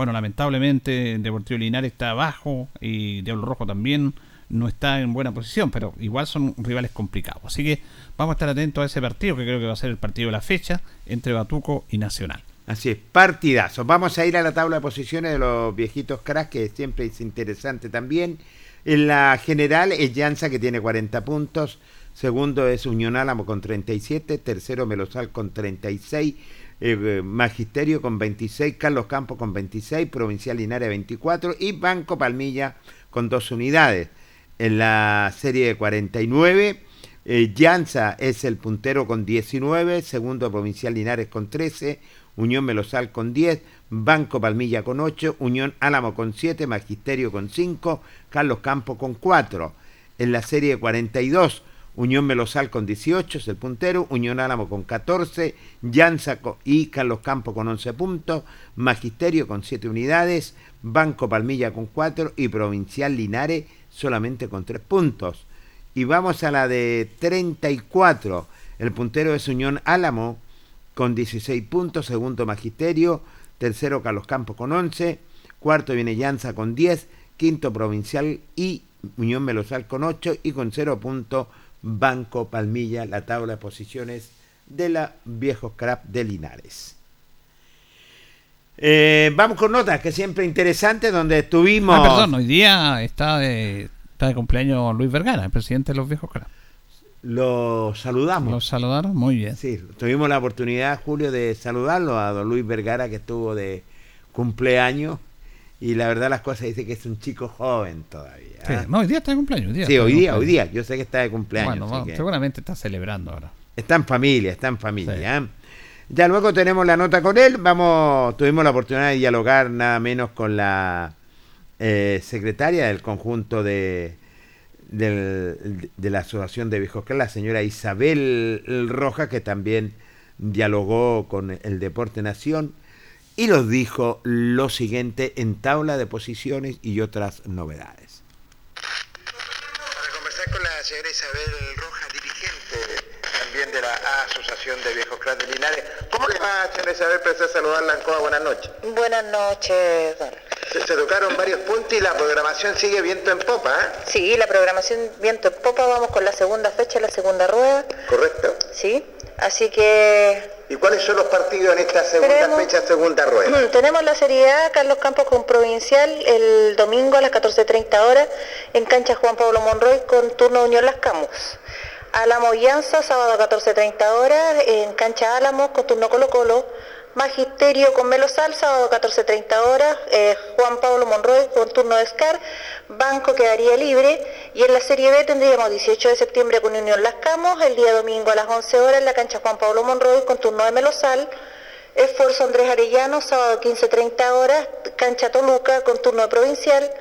Bueno, lamentablemente Deportivo Linares está abajo y Diablo Rojo también no está en buena posición, pero igual son rivales complicados. Así que vamos a estar atentos a ese partido, que creo que va a ser el partido de la fecha entre Batuco y Nacional. Así es, partidazo. Vamos a ir a la tabla de posiciones de los viejitos cracks, que siempre es interesante también. En la general es Llanza, que tiene 40 puntos. Segundo es Unión Álamo con 37. Tercero Melosal con 36. Eh, Magisterio con 26, Carlos Campos con 26, Provincial Linares 24 y Banco Palmilla con dos unidades. En la serie de 49, eh, Llanza es el puntero con 19, segundo Provincial Linares con 13, Unión Melosal con 10, Banco Palmilla con 8, Unión Álamo con 7, Magisterio con 5, Carlos Campos con 4. En la serie de 42, Unión Melosal con 18 es el puntero, Unión Álamo con 14, Llanza y Carlos Campo con 11 puntos, Magisterio con 7 unidades, Banco Palmilla con 4 y Provincial Linares solamente con 3 puntos. Y vamos a la de 34, el puntero es Unión Álamo con 16 puntos, segundo Magisterio, tercero Carlos Campo con 11, cuarto viene Llanza con 10, quinto Provincial y Unión Melosal con 8 y con 0 puntos Banco Palmilla, la tabla de posiciones de la Viejos Crap de Linares. Eh, vamos con notas que siempre interesantes donde estuvimos. Ah, perdón, hoy día está de, está de cumpleaños Luis Vergara, el presidente de los Viejos Crap. Lo saludamos. Lo saludaron, muy bien. Sí, tuvimos la oportunidad, Julio, de saludarlo a don Luis Vergara, que estuvo de cumpleaños Y la verdad las cosas dice que es un chico joven todavía. Sí, ¿ah? no, hoy día está de cumpleaños. Sí, hoy día, hoy cumpleaños. día. Yo sé que está de cumpleaños. Bueno, vamos, que seguramente está celebrando ahora. Está en familia, está en familia. ¿ah? Ya luego tenemos la nota con él. Vamos, tuvimos la oportunidad de dialogar nada menos con la eh, secretaria del conjunto de, del- de la Asociación de Viejos Clan, la señora Isabel Roja, que también dialogó con el Deporte Nación y nos dijo lo siguiente en tabla de posiciones y otras novedades. Para conversar con la señora Isabel Rojas, dirigente también de la Asociación de Viejos Clan de Linares. ¿Cómo le va, señora Isabel? Pensé saludarla en Coa. Buenas noches. Buenas noches, don. Se, se tocaron varios puntos y la programación sigue viento en popa, ¿eh? Sí, la programación viento en popa, vamos con la segunda fecha, la segunda rueda, ¿Correcto? ¿sí? Así que ¿Y cuáles son los partidos en esta segunda fecha, segunda rueda? tenemos la Serie A, Carlos Campos con Provincial, el domingo a las 14.30 horas, en cancha Juan Pablo Monroy con turno Unión Las Camus. Álamo Llanza, sábado a 14.30 horas, en cancha Álamo con turno Colo Colo. Magisterio con Melosal, sábado a 14.30 horas, eh, Juan Pablo Monroy con turno de Scar, Banco quedaría libre y en la Serie B tendríamos 18 de septiembre con Unión Las Camos, el día domingo a las 11 horas en la cancha Juan Pablo Monroy con turno de Melosal, Esfuerzo Andrés Arellano, sábado 15.30 horas, cancha Toluca con turno de Provincial,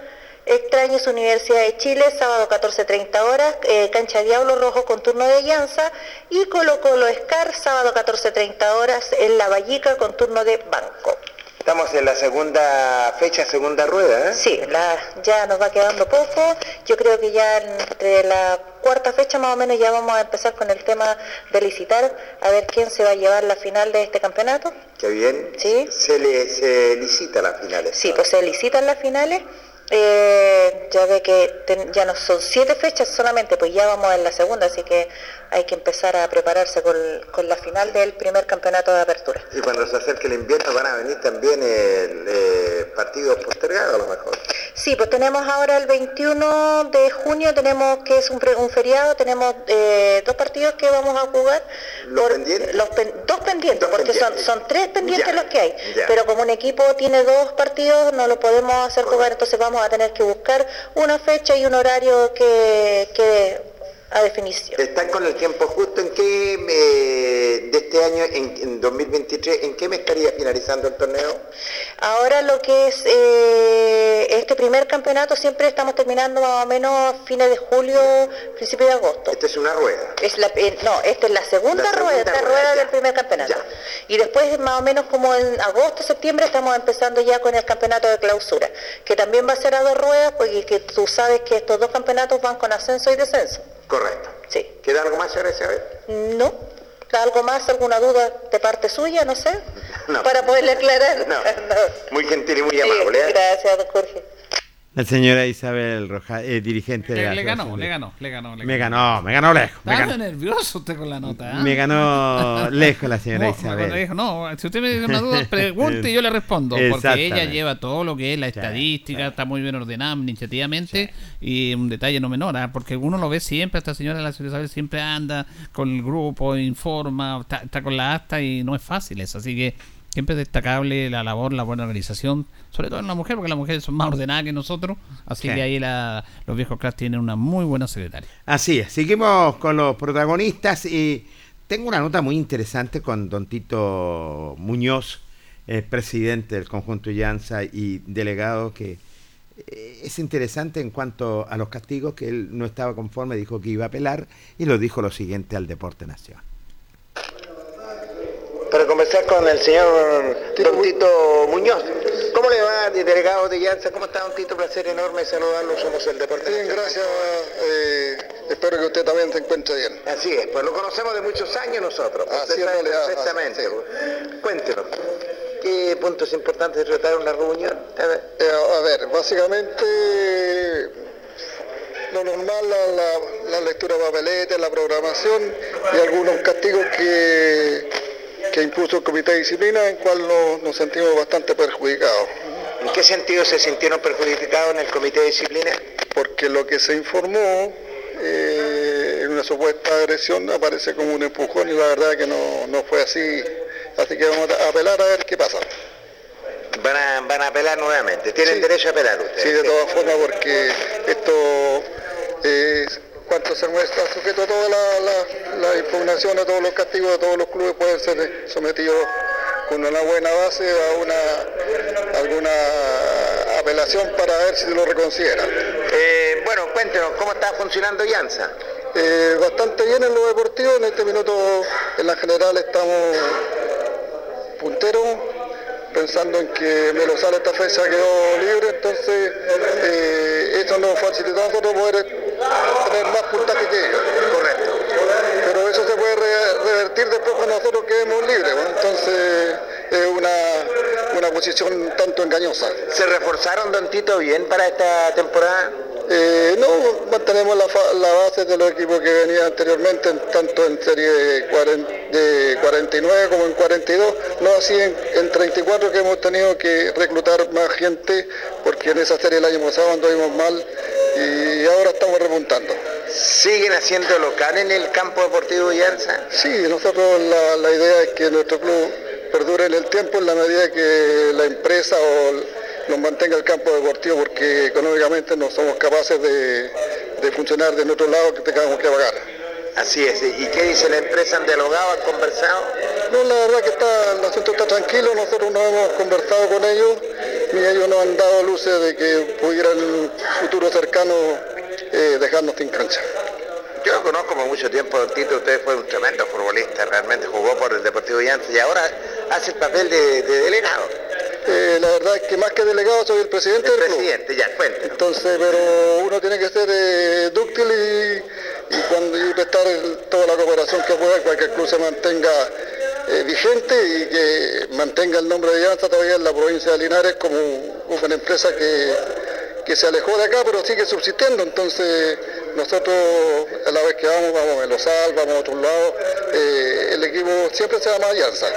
Extraños Universidad de Chile, sábado 14.30 horas, eh, cancha Diablo Rojo con turno de Llanza y Colo Colo Escar, sábado 14.30 horas en La Vallica con turno de Banco. Estamos en la segunda fecha, segunda rueda, ¿eh? Sí, la- ya nos va quedando poco. Yo creo que ya entre la cuarta fecha más o menos ya vamos a empezar con el tema de licitar, a ver quién se va a llevar la final de este campeonato. Qué bien. Sí. Se, le, se licita las finales. Sí, pues se licitan las finales. Eh, ya ve que ten- ya no son siete fechas solamente, pues ya vamos en la segunda, así que hay que empezar a prepararse con, con la final del primer campeonato de apertura. Y cuando se acerque el invierno van a venir también el, eh, partidos postergados a lo mejor. Sí, pues tenemos ahora el 21 de junio, tenemos que es un, pre- un feriado, tenemos eh, dos partidos que vamos a jugar. ¿Los pendientes? los pen- dos pendientes, Dos porque pendientes. Son, son tres pendientes Ya, los que hay. ya. Pero como un equipo tiene dos partidos, no lo podemos hacer jugar, entonces vamos a tener que buscar una fecha y un horario que quede a definición. ¿Están con el tiempo justo? ¿En qué eh, de este año, en, en 2023, en qué me estaría finalizando el torneo? Ahora lo que es eh, este primer campeonato siempre estamos terminando más o menos a fines de julio, principio de agosto. Esta es una rueda. Es la, eh, no, esta es la segunda, La segunda rueda, esta rueda, rueda del primer campeonato. Y después, más o menos como en agosto, septiembre, estamos empezando ya con el campeonato de clausura, que también va a ser a dos ruedas, porque que tú sabes que estos dos campeonatos van con ascenso y descenso. Correcto. Sí. ¿Queda algo más, señora Isabel? ¿No? ¿Algo más, alguna duda de parte suya? No sé. No. Para poderle aclarar. No. Muy gentil y muy Sí, amable. ¿eh? gracias, don Jorge. La señora Isabel Roja, eh, dirigente de Le, la le ganó, le de- ganó, le ganó. le Me ganó, me ganó lejos. Me ganó, nervioso usted con la nota. ¿ah? me ganó lejos la señora No, Isabel. dijo, no, si usted me dice una duda, pregunte y yo le respondo. Porque ella lleva todo lo que es la estadística, está muy bien ordenada administrativamente. Y un detalle no menor, ¿ah? porque uno lo ve siempre, esta señora la señora Isabel siempre anda con el grupo, informa, está, está con la acta y no es fácil eso. Así que siempre es destacable la labor, la buena organización, sobre todo en la mujer, porque las mujeres son más ordenadas que nosotros. Así Sí. que ahí la- los viejos class tienen una muy buena secretaria. Así es, seguimos con los protagonistas y tengo una nota muy interesante con don Tito Muñoz, presidente del conjunto Llanza y delegado que eh, es interesante en cuanto a los castigos que él no estaba conforme, dijo que iba a apelar y lo dijo lo siguiente al Deporte Nacional. Para conversar con el señor Don Tito Muñoz. ¿Cómo le va, delegado de Llanza? ¿Cómo está, Don Tito? Placer enorme saludarlo. Somos el Deporte Bien, gracias. eh, espero que usted también se encuentre bien. Así es, pues lo conocemos de muchos años nosotros. pues, Así usted sabe realidad, perfectamente. pues. Cuéntenos, ¿qué puntos importantes trataron la reunión? A ver. Eh, a ver, básicamente lo normal, la, la- la lectura de papeletes, la programación y algunos castigos que, que impuso el Comité de Disciplina, en cual nos, nos sentimos bastante perjudicados. ¿En qué sentido se sintieron perjudicados en el Comité de Disciplina? Porque lo que se informó eh, en una supuesta agresión aparece como un empujón y la verdad que no, no fue así. Así que vamos a apelar a ver qué pasa. Van a, van a apelar nuevamente. Tienen derecho a apelar ustedes. Sí, de todas formas, porque esto, eh, cuanto se muestra sujeto a todas las la, la impugnaciones, a todos los castigos de todos los clubes, pueden ser sometidos con una buena base a una alguna apelación para ver si lo reconsidera. Eh, bueno, cuéntenos, ¿cómo está funcionando Llanza? Eh, bastante bien en lo deportivo, en este minuto en la general estamos punteros, pensando en que Melosal esta fecha quedó libre, entonces eh, eso nos facilitó a nosotros poder tener más puntaje que ellos. Correcto. Pero eso se puede re- revertir después cuando nosotros quedemos libres, entonces es una, una posición tanto engañosa. ¿Se reforzaron, don Tito, bien para esta temporada? Eh, no, mantenemos la, la base de los equipos que venían anteriormente, en- tanto en serie de, cuaren- de 49 como en 42, no así en, en 34 que hemos tenido que reclutar más gente, porque en esa serie el año pasado anduvimos mal y ahora estamos repuntando. ¿Siguen haciendo local en el campo deportivo Llanza? Sí, nosotros la, la idea es que nuestro club perdure en el tiempo en la medida que la empresa o nos mantenga el campo deportivo porque económicamente no somos capaces de, de funcionar de otro lado que tengamos que pagar. Así es. ¿Y qué dice la empresa? ¿Han dialogado? ¿Han conversado? No, la verdad que está, el asunto está tranquilo, nosotros no hemos conversado con ellos, ni ellos nos han dado luces de que pudieran en un futuro cercano eh, dejarnos sin cancha. Yo lo conozco por mucho tiempo, don Tito. Usted fue un tremendo futbolista, realmente jugó por el Deportivo Llanza y ahora hace el papel de, de delegado. Eh, la verdad es que más que delegado soy el presidente El del club. presidente, ya, cuéntenos. Entonces, pero uno tiene que ser eh, dúctil y, y cuando y prestar el- toda la cooperación que pueda para que el club se mantenga eh, vigente y que mantenga el nombre de Llanza todavía en la provincia de Linares como, como una empresa que, que se alejó de acá pero sigue subsistiendo. Entonces, nosotros a la vez que vamos, vamos a Melosal, vamos a otros lados, eh, el equipo siempre se llama Llanza.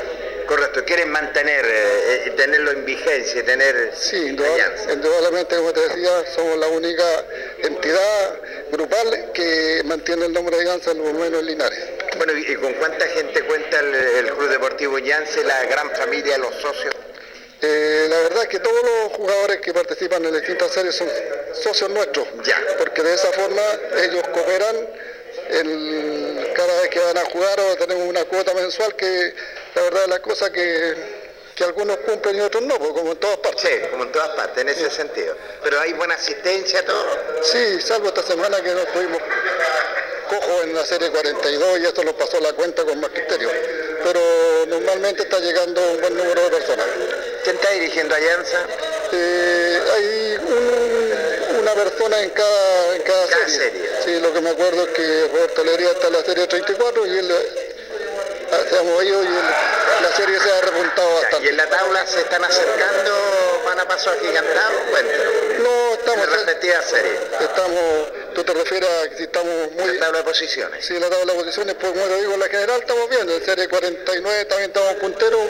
Correcto, quieren mantener, eh, eh, tenerlo en vigencia, tener Sí, la indudable- Llanza. indudablemente, como te decía, somos la única entidad grupal que mantiene el nombre de Llanza en los menos en Linares. Bueno, ¿y con cuánta gente cuenta el, el Club Deportivo Llanza, y la gran familia, los socios? Eh, la verdad es que todos los jugadores que participan en las distintas series son socios nuestros, Ya. porque de esa forma ellos cooperan el- cada vez que van a jugar o tenemos una cuota mensual que la verdad es la cosa que, que algunos cumplen y otros no, pues, como en todas partes. Sí, como en todas partes, en ese sentido. Pero hay buena asistencia, todo. Sí, salvo esta semana que nos tuvimos cojo en la serie 42 y esto nos pasó la cuenta con más criterio. Pero normalmente está llegando un buen número de personas. ¿Quién está dirigiendo a Llanza? Eh, hay un- una persona en cada, en cada, Cada serie. serie. Sí, lo que me acuerdo es que Roberto Lería está en la serie 34 y él se ha movido y la serie se ha repuntado bastante. ¿Y en la tabla se están acercando, van a paso agigantado? Cuéntanos. No, En estamos, la respectiva serie. estamos, tú te refieres a que si estamos muy... La tabla de posiciones. Sí, la tabla de posiciones, pues como te digo, en la general estamos bien. En serie 49 también estamos punteros,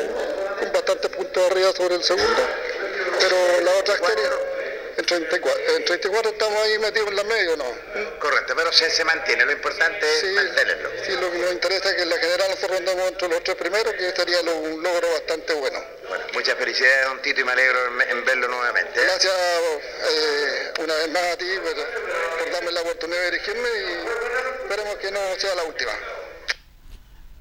con bastantes puntos arriba sobre el segundo. Pero la otra serie, en 34, en 34 estamos ahí metidos en la medio, ¿no? Correcto, pero se, se mantiene, lo importante es Sí, mantenerlo. sí, lo que nos interesa es que en la general nosotros andamos entre los tres primeros, que sería lo- un logro bastante bueno. Bueno, muchas felicidades, don Tito, y me alegro en, en verlo nuevamente. ¿eh? Gracias eh, una vez más a ti por, por darme la oportunidad de dirigirme y esperemos que no sea la última.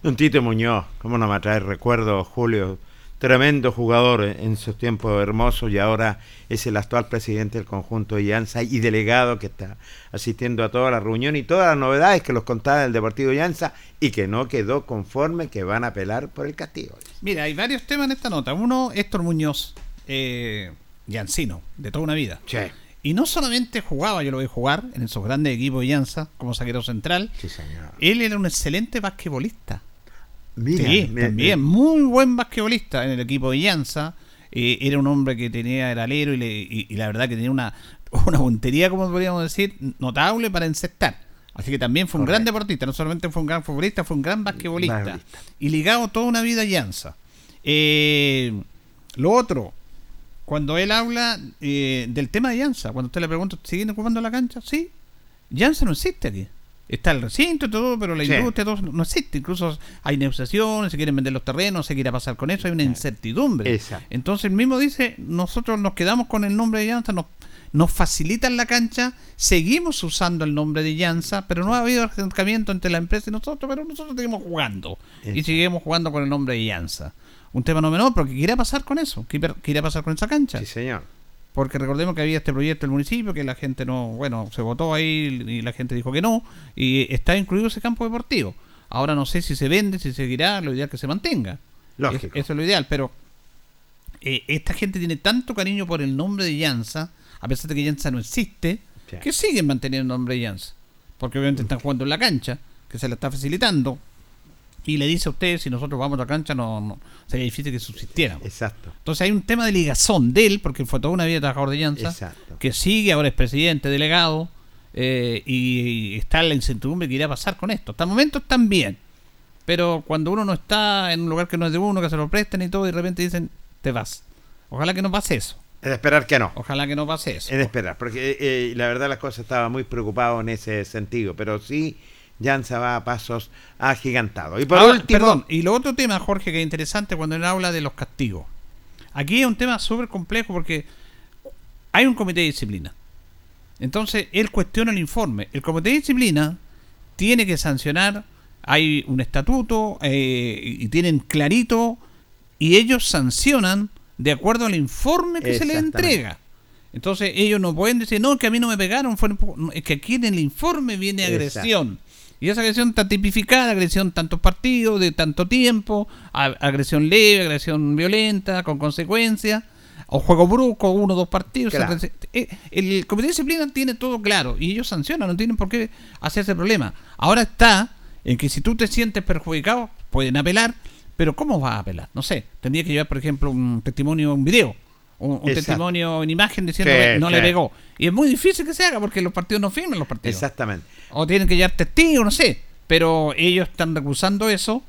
Don Tito Muñoz, cómo no me trae recuerdos, Julio. Tremendo jugador en sus tiempos hermosos y ahora es el actual presidente del conjunto de Llanza y delegado que está asistiendo a toda la reunión y todas las novedades que los contaba el Deportivo Llanza y que no quedó conforme que van a apelar por el castigo. Mira, hay varios temas en esta nota. Uno, Héctor Muñoz, eh, Llancino, de toda una vida. Sí. Y no solamente jugaba, yo lo vi jugar en esos grandes equipos de Llanza como saquero central. Sí, señor. Él era un excelente basquetbolista. Mira, sí, también, muy buen basquetbolista en el equipo de Llanza. Eh, era un hombre que tenía el alero y, le- y- y la verdad que tenía una, una puntería, como podríamos decir, notable para encestar. Así que también fue un gran deportista, no solamente fue un gran futbolista, fue un gran basquetbolista. Basquetbolista. Y ligado toda una vida a Llanza. Eh, lo otro, cuando él habla eh, del tema de Llanza, cuando usted le pregunta, ¿siguen ocupando la cancha? Sí, Llanza no existe aquí. Está el recinto y todo, pero la Sí. industria todo no existe. Incluso hay negociaciones, se quieren vender los terrenos, no sé qué irá a pasar con eso, hay una incertidumbre. Entonces el mismo dice, nosotros nos quedamos con el nombre de Llanza, nos, nos facilitan la cancha, seguimos usando el nombre de Llanza, pero no ha habido acercamiento entre la empresa y nosotros, pero nosotros seguimos jugando. Y seguimos jugando con el nombre de Llanza. Un tema no menor, porque ¿qué irá a pasar con eso? ¿Qué, ir- qué irá a pasar con esa cancha? Sí, señor. Porque recordemos que había este proyecto del municipio que la gente no, bueno, se votó ahí y la gente dijo que no, y está incluido ese campo deportivo. Ahora no sé si se vende, si seguirá, lo ideal es que se mantenga. Lógico. Es- eso es lo ideal, pero eh, esta gente tiene tanto cariño por el nombre de Llanza, a pesar de que Llanza no existe, Sí. que siguen manteniendo el nombre de Llanza. Porque obviamente están jugando en la cancha, que se la está facilitando. Y le dice a usted, si nosotros vamos a la cancha, no, no sería difícil que subsistiéramos. Exacto. Entonces hay un tema de ligazón de él, porque fue toda una vida trabajador de Llanza, Exacto. que sigue, ahora es presidente, delegado, eh, y, y está la incertidumbre que irá a pasar con esto. Hasta el momento están bien, pero cuando uno no está en un lugar que no es de uno, que se lo prestan y todo, y de repente dicen, te vas. Ojalá que no pase eso. Es de esperar que no. Ojalá que no pase eso. Es de esperar, porque eh, la verdad las cosas estaba muy preocupado en ese sentido, pero sí, Janza va a pasos agigantados. Y por Ahora, último, Perdón, y lo otro tema, Jorge, que es interesante cuando él habla de los castigos. Aquí es un tema súper complejo porque hay un comité de disciplina. Entonces, él cuestiona el informe. El comité de disciplina tiene que sancionar, hay un estatuto eh, y tienen clarito, y ellos sancionan de acuerdo al informe que se les entrega. Entonces, ellos no pueden decir, no, que a mí no me pegaron, fue es que aquí en el informe viene Exacto. Y esa agresión está tipificada, agresión tantos partidos, de tanto tiempo, agresión leve, agresión violenta, con consecuencias, o juego brusco, uno o dos partidos. Claro. eh, El comité de disciplina tiene todo claro y ellos sancionan, no tienen por qué hacerse problema. Ahora está en que si tú te sientes perjudicado, pueden apelar, pero ¿cómo vas a apelar? No sé, tendría que llevar, por ejemplo, un testimonio en video, un, un testimonio en imagen diciendo Sí, que no sí. le pegó. Y es muy difícil que se haga porque los partidos no firman los partidos. exactamente. O tienen que llevar testigos, no sé. Pero ellos están recusando eso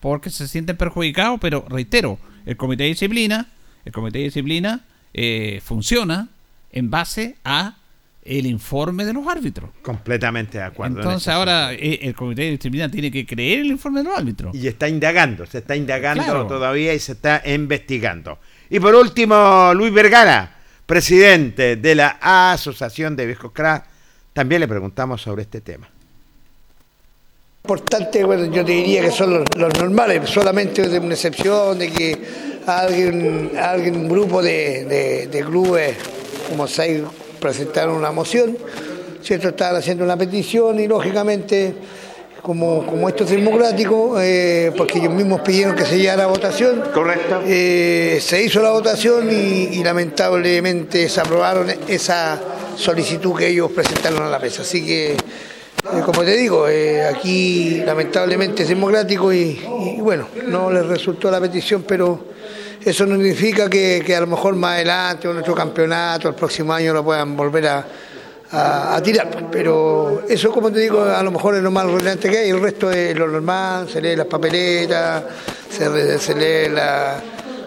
porque se sienten perjudicados. Pero reitero, el comité de disciplina, el comité de disciplina eh, funciona en base a el informe de los árbitros. Completamente de acuerdo. en Entonces ahora eh, el comité de disciplina tiene que creer el informe de los árbitros. Y está indagando, se está indagando Claro. todavía y se está investigando. Y por último, Luis Vergara, presidente de la Asociación de Viejos Crack, también le preguntamos sobre este tema. importante, bueno, yo te diría que son los, normales, solamente de una excepción de que alguien, alguien grupo de, de- de clubes como seis presentaron una moción, ¿cierto? Estaban haciendo una petición y lógicamente, como, como esto es democrático, eh, porque ellos mismos pidieron que se llevara a votación. Correcto. Eh, se hizo la votación y, y lamentablemente se aprobaron esa solicitud que ellos presentaron a la mesa. Así que, eh, como te digo, eh, aquí lamentablemente es democrático y, y, bueno, no les resultó la petición, pero eso no significa que, que a lo mejor más adelante, o en nuestro campeonato, el próximo año lo puedan volver a, a- tirar. Pero eso, como te digo, a lo mejor es lo más relevante que hay. El resto es lo normal, se lee las papeletas, se, lee la,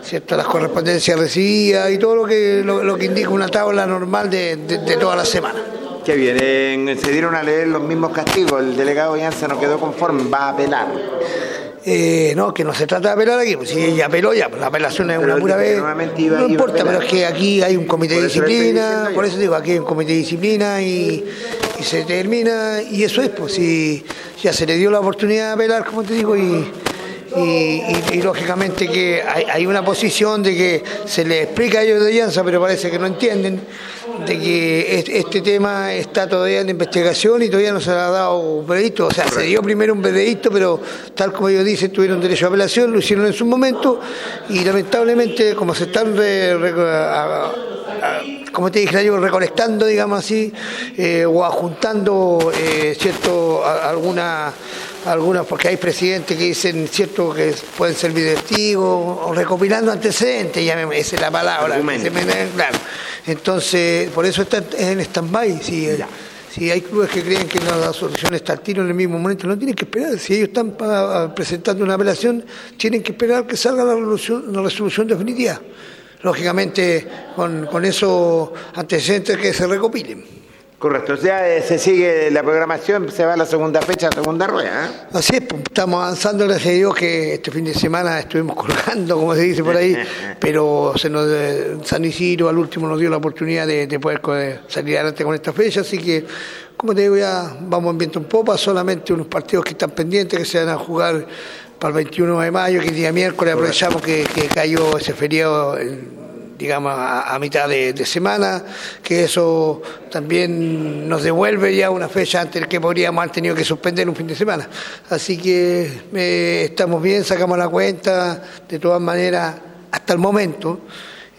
¿cierto? las correspondencias recibidas y todo lo que, lo, lo que indica una tabla normal de, de, de toda la semana. Qué bien, eh, se dieron a leer los mismos castigos, el delegado Llanza no quedó conforme, va a apelar. Eh, no, que no se trata de apelar aquí, pues si ella apeló ya, pues la apelación es Pero una pura vez. iba- no iba importa, pero es que aquí hay un comité de disciplina, por eso digo, aquí hay un comité de disciplina y, y se termina, y eso es, pues si ya se le dio la oportunidad de apelar, como te digo, y, y, lógicamente que hay, una posición de que se le explica a ellos de Llanza, pero parece que no entienden, de que es- este tema está todavía en investigación y todavía no se le ha dado un veredicto. O sea, se dio primero un veredicto, pero tal como ellos dicen, tuvieron derecho a apelación, lo hicieron en su momento y lamentablemente, como se están como te dije yo, recolectando, digamos así, eh, o ajuntando, eh, cierto, alguna algunas porque hay presidentes que dicen cierto que pueden servir de testigos o recopilando antecedentes ya me- esa es la palabra que se me- claro. Entonces por eso está en stand-by si, si hay clubes que creen que no, la solución está al tiro en el mismo momento no tienen que esperar. Si ellos están presentando una apelación tienen que esperar que salga la resolución, la resolución definitiva. Lógicamente con, con esos antecedentes que se recopilen Correcto, sea, eh, se sigue la programación, se va a la segunda fecha, segunda rueda. ¿eh? Así es, pues, estamos avanzando, gracias a Dios que este fin de semana estuvimos colgando, como se dice por ahí, pero se nos, eh, San Isidro al último nos dio la oportunidad de, de poder eh, salir adelante con esta fecha, así que, como te digo, ya vamos en viento en popa, solamente unos partidos que están pendientes, que se van a jugar para el 21 de mayo, que es día miércoles, aprovechamos que, que cayó ese feriado. el- digamos, a, mitad de, de semana, que eso también nos devuelve ya una fecha antes que podríamos haber tenido que suspender un fin de semana. Así que eh, estamos bien, sacamos la cuenta, de todas maneras, hasta el momento.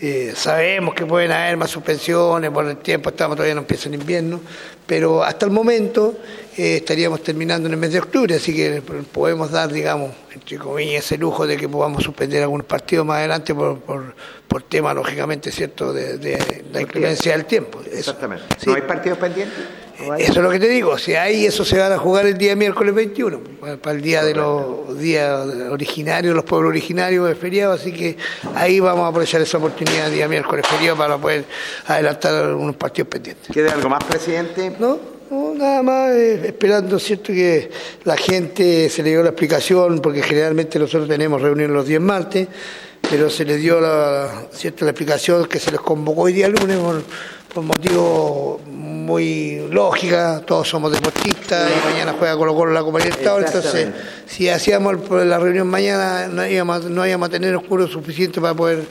Eh, sabemos que pueden haber más suspensiones por el tiempo, estamos todavía no empieza el invierno, pero hasta el momento eh, estaríamos terminando en el mes de octubre, así que podemos dar, digamos, entre comillas, ese lujo de que podamos suspender algunos partidos más adelante por, por, por tema, lógicamente, ¿cierto?, de, de la inclemencia del tiempo. Eso. Exactamente. Sí. ¿No hay partidos pendientes? Eso es lo que te digo, si hay eso se van a jugar el día miércoles 21, para, el día de los días originarios, los pueblos originarios de feriado, así que ahí vamos a aprovechar esa oportunidad el día miércoles feriado para poder adelantar unos partidos pendientes. ¿Queda algo más, presidente? No, no, nada más, eh, esperando, ¿cierto? Que la gente se le dio la explicación, porque generalmente nosotros tenemos reuniones los días martes, pero se les dio la, ¿cierto? la explicación que se les convocó hoy día lunes por, por motivos muy lógica, todos somos deportistas y mañana juega Colo Colo la Copa Libertadores, entonces si hacíamos el- la reunión mañana no íbamos, no íbamos a tener oscuro suficiente para poder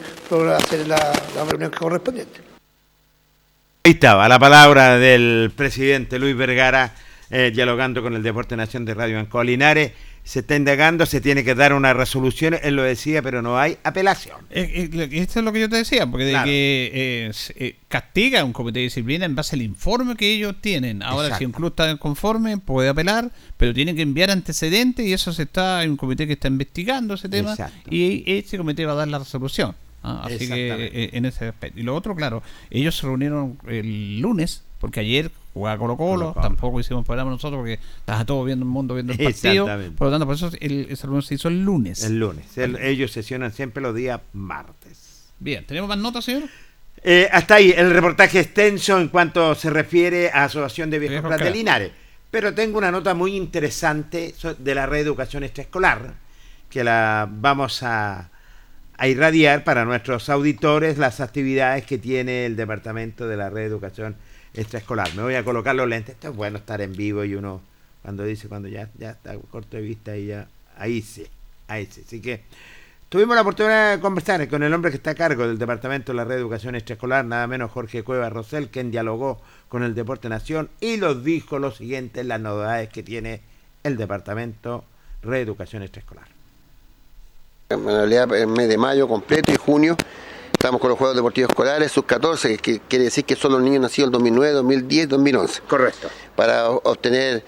hacer la, la reunión que correspondiente. Ahí estaba la palabra del presidente Luis Vergara eh, dialogando con el Deporte Nación de Radio Ancoa Linares. Se está indagando, se tiene que dar una resolución, él lo decía, pero no hay apelación. Eh, eh, Esto es lo que yo te decía, porque de Claro. que eh, eh, castiga a un comité de disciplina en base al informe que ellos tienen. Ahora, si un club está conforme, puede apelar, pero tienen que enviar antecedentes y eso se está, hay un comité que está investigando ese tema Exacto. y ese comité va a dar la resolución. ¿ah? Así que en ese aspecto. Y lo otro, claro, ellos se reunieron el lunes, porque ayer jugaba Colo Colo, tampoco hicimos programa nosotros porque estaba todo viendo el mundo viendo el partido. Por lo tanto, por eso el, esa reunión se hizo el lunes. El lunes. El- ellos sesionan siempre los días martes. Bien, ¿tenemos más notas, señor? Eh, hasta ahí el reportaje extenso en cuanto se refiere a Asociación de Viejos Cras de. Linares. Pero tengo una nota muy interesante de la reeducación extraescolar que la vamos a, a irradiar para nuestros auditores las actividades que tiene el Departamento de la Reeducación Extraescolar. Me voy a colocar los lentes. Esto es bueno estar en vivo y uno cuando dice cuando ya, ya está corto de vista y ya ahí sí, ahí sí. Así que Tuvimos la oportunidad de conversar con el hombre que está a cargo del Departamento de la Reeducación Extraescolar, nada menos Jorge Cueva Rosell, quien dialogó con el Deporte Nación y nos dijo lo siguiente, las novedades que tiene el Departamento Reeducación Extraescolar. En realidad, el mes de mayo completo y junio estamos con los Juegos Deportivos Escolares, sub 14, que quiere decir que son los niños nacidos en 2009, 2010, 2011. Correcto. Para obtener,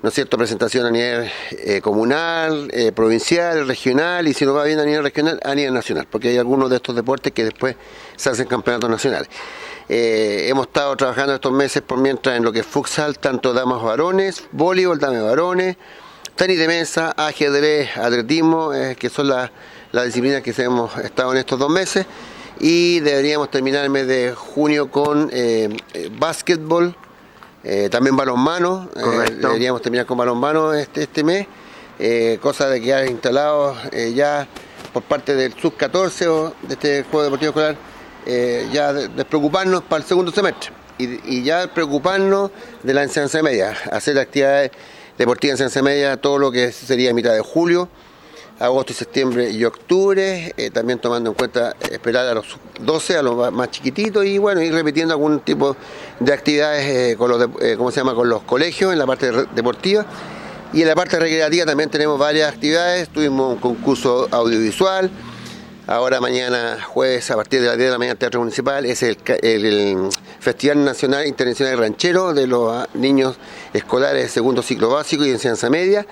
¿no es cierto?, presentación a nivel eh, comunal, eh, provincial, regional y si no va bien a nivel regional, a nivel nacional, porque hay algunos de estos deportes que después se hacen campeonatos nacionales. Eh, hemos estado trabajando estos meses por mientras en lo que es futsal, tanto damas varones, voleibol, damas varones, tenis de mesa, ajedrez, atletismo, que son las las disciplinas que hemos estado en estos dos meses. Y deberíamos terminar el mes de junio con eh, eh, básquetbol, eh, también balonmano. eh, Correcto. deberíamos terminar con balonmano este, este mes. cosa de quedar instalados ya por parte del sub-14 o de este Juego Deportivo Escolar, ya de- despreocuparnos para el segundo semestre. Y, y ya preocuparnos de la enseñanza media, hacer actividades deportivas en enseñanza media, todo lo que sería a mitad de julio agosto y septiembre y octubre, eh, también tomando en cuenta esperar a los 12, a los más- chiquititos y bueno, ir repitiendo algún tipo de actividades eh, con los, de- eh, ¿cómo se llama? con los colegios en la parte deportiva. Y en la parte recreativa también tenemos varias actividades, tuvimos un concurso audiovisual, ahora mañana jueves a partir de las 10 de la mañana Teatro Municipal es el, Festival Nacional Internacional Ranchero de los ah, niños escolares de segundo ciclo básico y enseñanza media.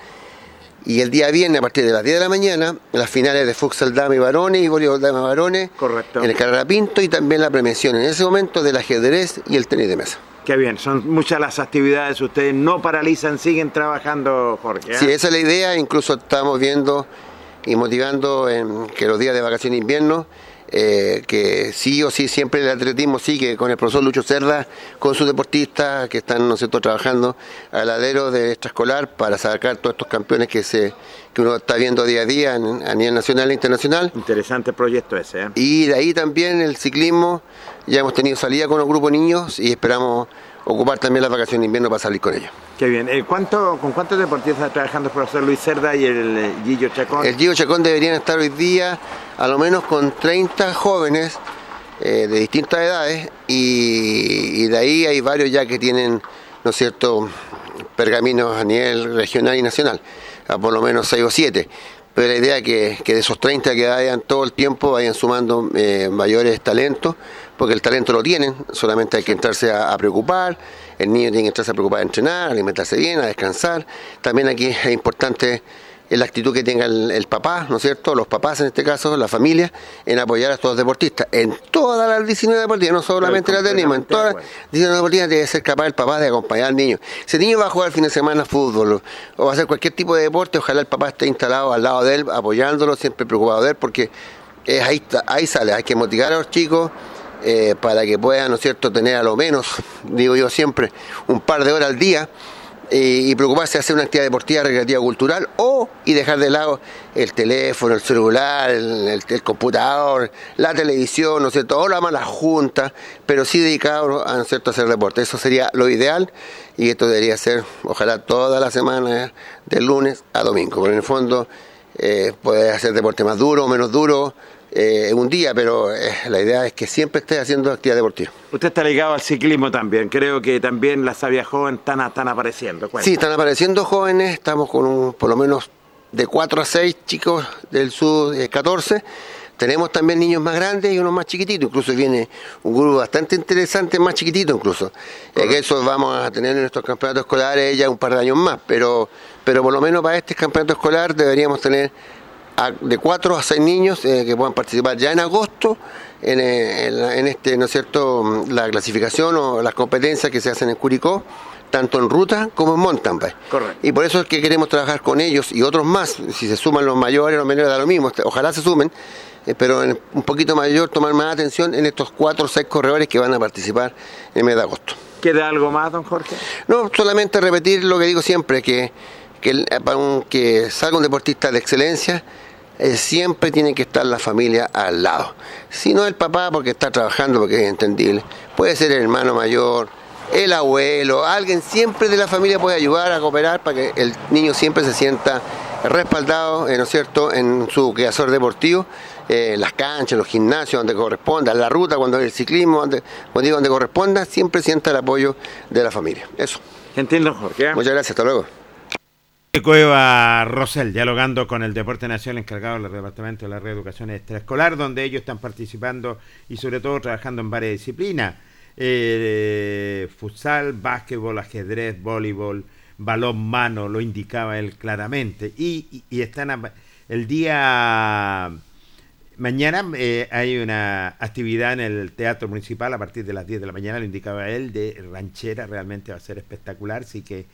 Y el día viernes, a partir de las 10 de la mañana, las finales de futsal dama y varones y voleibol dama y varones Correcto. en el Carrera Pinto y también la premiación en ese momento del ajedrez y el tenis de mesa. Qué bien, son muchas las actividades, ustedes no paralizan, siguen trabajando, Jorge. ¿eh? Sí, esa es la idea, incluso estamos viendo y motivando en que los días de vacaciones de invierno eh, que sí o sí siempre el atletismo sigue con el profesor Lucho Cerda, con sus deportistas que están ¿no es cierto? trabajando al ladero de extraescolar para sacar todos estos campeones que se que uno está viendo día a día en- a nivel nacional e internacional. Interesante proyecto ese, ¿eh? Y de ahí también el ciclismo, ya hemos tenido salida con los grupos de niños y esperamos ocupar también las vacaciones de invierno para salir con ellos. Qué bien. Eh, ¿cuánto, ¿Con cuántos deportistas está trabajando el profesor Luis Cerda y el eh, Gillo Chacón? El Gio Chacón deberían estar hoy día a lo menos con 30 jóvenes eh, de distintas edades y, y de ahí hay varios ya que tienen, ¿no es cierto?, pergaminos a nivel regional y nacional, a por lo menos 6 o 7. Pero la idea es que, que de esos 30 que vayan todo el tiempo vayan sumando eh, mayores talentos, porque el talento lo tienen, solamente hay que entrarse a, preocupar, el niño tiene que entrarse a preocupar a entrenar, a alimentarse bien, a descansar. También aquí es importante es la actitud que tenga el, el papá, ¿no es cierto? Los papás en este caso, la familia, en apoyar a estos deportistas, en todas las disciplinas deportivas, no solamente el atletismo, en todas las disciplinas deportivas debe ser capaz el papá de acompañar al niño. Si el niño va a jugar el fin de semana fútbol o va a hacer cualquier tipo de deporte, ojalá el papá esté instalado al lado de él, apoyándolo, siempre preocupado de él, porque es ahí, ahí sale, hay que motivar a los chicos eh, para que puedan, ¿no es cierto?, tener a lo menos, digo yo siempre, un par de horas al día y preocuparse de hacer una actividad deportiva, recreativa, cultural o y dejar de lado el teléfono, el celular, el, computador, la televisión, ¿no es cierto? O la mala junta, pero sí dedicado a, ¿no es cierto? a hacer deporte. Eso sería lo ideal y esto debería ser, ojalá, toda la semana, de lunes a domingo. Porque en el fondo eh, hacer deporte más duro o menos duro eh, un día, pero eh, la idea es que siempre esté haciendo actividad deportiva. Usted está ligado al ciclismo también. Creo que también las sabias jóvenes están, están apareciendo. Sí, están apareciendo jóvenes, estamos con un, por lo menos de 4 a 6 chicos del sur eh, 14. Tenemos también niños más grandes y unos más chiquititos, incluso viene un grupo bastante interesante, más chiquitito incluso. Eh, que eso vamos a tener en nuestros campeonatos escolares ya un par de años más, pero, pero por lo menos para este campeonato escolar deberíamos tener a- de 4 a 6 niños eh, que puedan participar ya en agosto en, eh, en este, ¿no es cierto?, la clasificación o las competencias que se hacen en Curicó, tanto en ruta como en mountain bike. Correcto. Y por eso es que queremos trabajar con ellos y otros más, si se suman los mayores, los menores da lo mismo, ojalá se sumen, eh, pero en un poquito mayor tomar más atención en estos 4 o 6 corredores que van a participar en el mes de agosto. ¿Queda algo más, don Jorge? No, solamente repetir lo que digo siempre, que, que, que salga un deportista de excelencia, eh, siempre tiene que estar la familia al lado. Si no el papá porque está trabajando, porque es entendible, puede ser el hermano mayor, el abuelo, alguien siempre de la familia puede ayudar a cooperar para que el niño siempre se sienta respaldado, eh, ¿no es cierto?, en su quehacer deportivo, eh, las canchas, los gimnasios donde corresponda, la ruta cuando el ciclismo, donde, cuando digo donde corresponda, siempre sienta el apoyo de la familia. Eso. Entiendo, Jorge. Muchas gracias, hasta luego. Cueva Rosell, dialogando con el Deporte Nacional encargado del Departamento de la Reeducación Extraescolar, donde ellos están participando y sobre todo trabajando en varias disciplinas. Eh, futsal, básquetbol, ajedrez, voleibol, balón mano, lo indicaba él claramente. Y, y- y están el día mañana eh, hay una actividad en el Teatro Municipal a partir de las 10 de la mañana, lo indicaba él, de ranchera, realmente va a ser espectacular, así que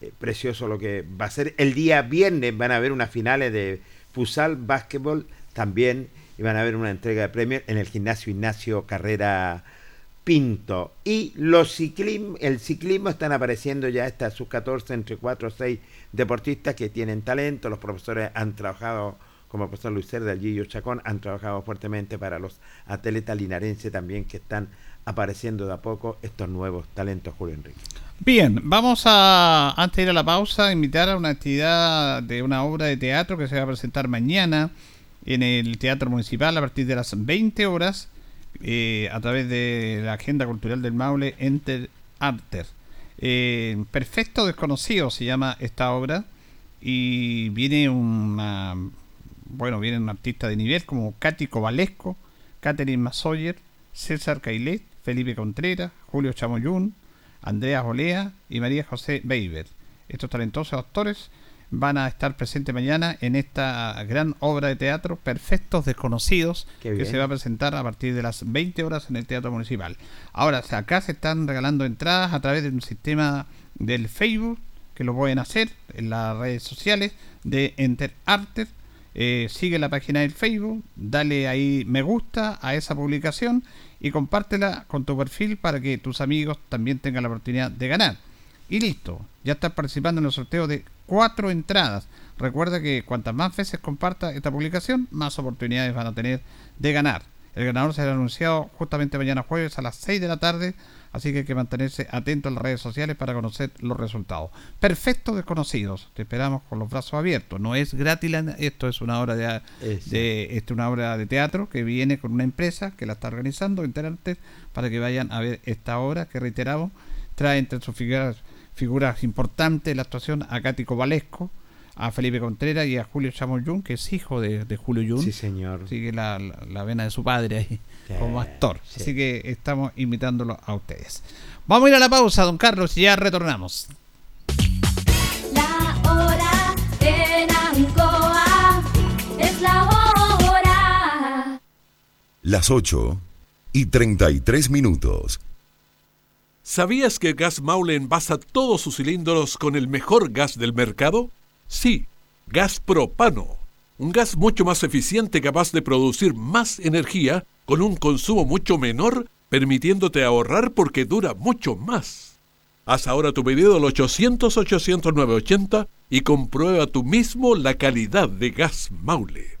eh, precioso lo que va a ser. El día viernes van a haber unas finales de futsal, básquetbol también, y van a haber una entrega de premios en el gimnasio Ignacio Carrera Pinto. Y los ciclismo, el ciclismo están apareciendo ya estas sus 14 entre 4 o 6 deportistas que tienen talento. Los profesores han trabajado, como el profesor Luis Cerda, Gillo Chacón, han trabajado fuertemente para los atletas linarenses también que están apareciendo de a poco estos nuevos talentos, Julio Enrique. Bien, vamos a, antes de ir a la pausa, invitar a una actividad de una obra de teatro que se va a presentar mañana en el Teatro Municipal a partir de las 20 horas eh, a través de la Agenda Cultural del Maule Enter Arter. Eh, Perfecto Desconocido se llama esta obra y viene una bueno, viene un artista de nivel como Katy Covalesco, Catherine Masoyer, César Cailet, Felipe Contreras, Julio Chamoyún, Andrea Olea y María José Beiber. Estos talentosos actores van a estar presentes mañana en esta gran obra de teatro Perfectos Desconocidos que se va a presentar a partir de las 20 horas en el Teatro Municipal. Ahora, acá se están regalando entradas a través de un sistema del Facebook que lo pueden hacer en las redes sociales de Enter Arter eh, sigue la página del Facebook, dale ahí me gusta a esa publicación y compártela con tu perfil para que tus amigos también tengan la oportunidad de ganar. Y listo, ya estás participando en el sorteo de cuatro entradas. Recuerda que cuantas más veces comparta esta publicación, más oportunidades van a tener de ganar. El ganador será anunciado justamente mañana jueves a las 6 de la tarde, así que hay que mantenerse atento a las redes sociales para conocer los resultados. Perfecto desconocidos, te esperamos con los brazos abiertos. No es gratis, esto es una obra de, de esto una obra de teatro que viene con una empresa que la está organizando, enterante, para que vayan a ver esta obra que reiteramos trae entre sus figuras, figuras importantes la actuación a Katy Valesco a Felipe Contreras y a Julio Chamoyún, que es hijo de, Julio Yun. Sí, señor. Sigue la, la, vena de su padre ahí como actor. Así que estamos invitándolo a ustedes. Vamos a ir a la pausa, don Carlos, y ya retornamos. La hora en Ancoa es la hora. Las 8 y 33 minutos. ¿Sabías que Gas Maule envasa todos sus cilindros con el mejor gas del mercado? Sí, gas propano, un gas mucho más eficiente capaz de producir más energía con un consumo mucho menor, permitiéndote ahorrar porque dura mucho más. Haz ahora tu pedido al 800-800-980 y comprueba tú mismo la calidad de gas Maule.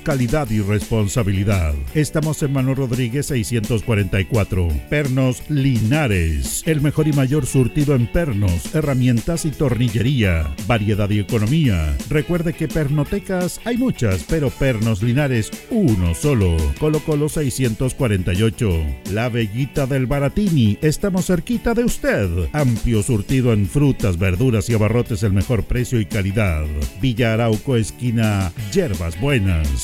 calidad y responsabilidad. Estamos en Manuel Rodríguez 644. Pernos Linares. El mejor y mayor surtido en pernos, herramientas y tornillería. Variedad y economía. Recuerde que pernotecas hay muchas, pero Pernos Linares uno solo. Colo Colo 648. La Bellita del Baratini. Estamos cerquita de usted. Amplio surtido en frutas, verduras y abarrotes el mejor precio y calidad. Villa Arauco esquina Yerbas Buenas.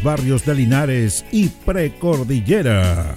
barrios de Linares y Precordillera.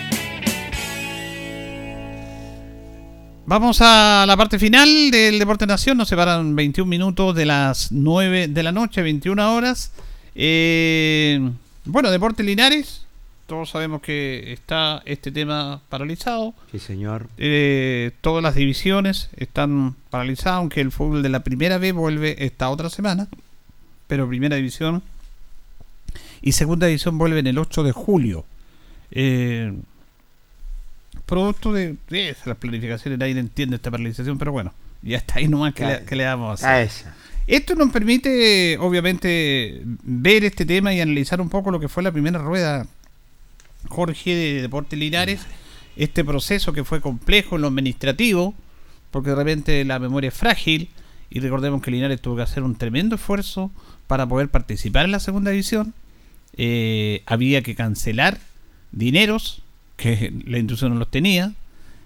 Vamos a la parte final del Deporte Nación. Nos separan 21 minutos de las 9 de la noche, 21 horas. Eh, bueno, Deporte Linares. Todos sabemos que está este tema paralizado. Sí, señor. Eh, todas las divisiones están paralizadas, aunque el fútbol de la primera vez vuelve esta otra semana. Pero primera división y segunda división vuelven el 8 de julio. Eh, producto de, de las planificaciones, nadie entiende esta paralización, pero bueno, ya está ahí nomás que, le, que le damos a hacer. Esto nos permite, obviamente, ver este tema y analizar un poco lo que fue la primera rueda, Jorge, de Deportes Linares, este proceso que fue complejo en lo administrativo, porque de repente la memoria es frágil, y recordemos que Linares tuvo que hacer un tremendo esfuerzo para poder participar en la segunda división, eh, había que cancelar dineros, que la institución no los tenía,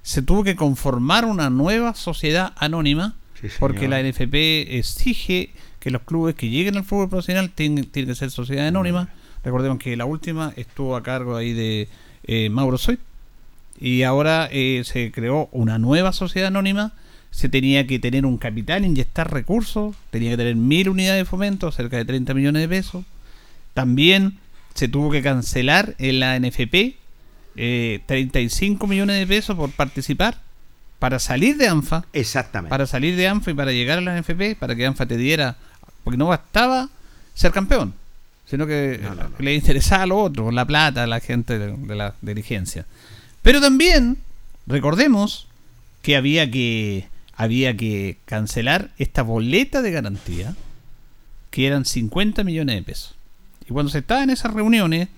se tuvo que conformar una nueva sociedad anónima, porque la NFP exige que los clubes que lleguen al fútbol profesional tienen, tienen que ser sociedad anónima. Recordemos que la última estuvo a cargo ahí de eh, Mauro Soy, y ahora eh, se creó una nueva sociedad anónima. Se tenía que tener un capital, inyectar recursos, tenía que tener mil unidades de fomento, cerca de 30 millones de pesos. También se tuvo que cancelar en la NFP eh, 35 millones de pesos por participar para salir de ANFA. Exactamente. Para salir de ANFA y para llegar a la NFP, para que ANFA te diera, porque no bastaba ser campeón, sino que le interesaba lo otro, la plata a la gente de, de la dirigencia. Pero también, recordemos que había que había que cancelar esta boleta de garantía, que eran 50 millones de pesos. Y cuando se estaba en esas reuniones,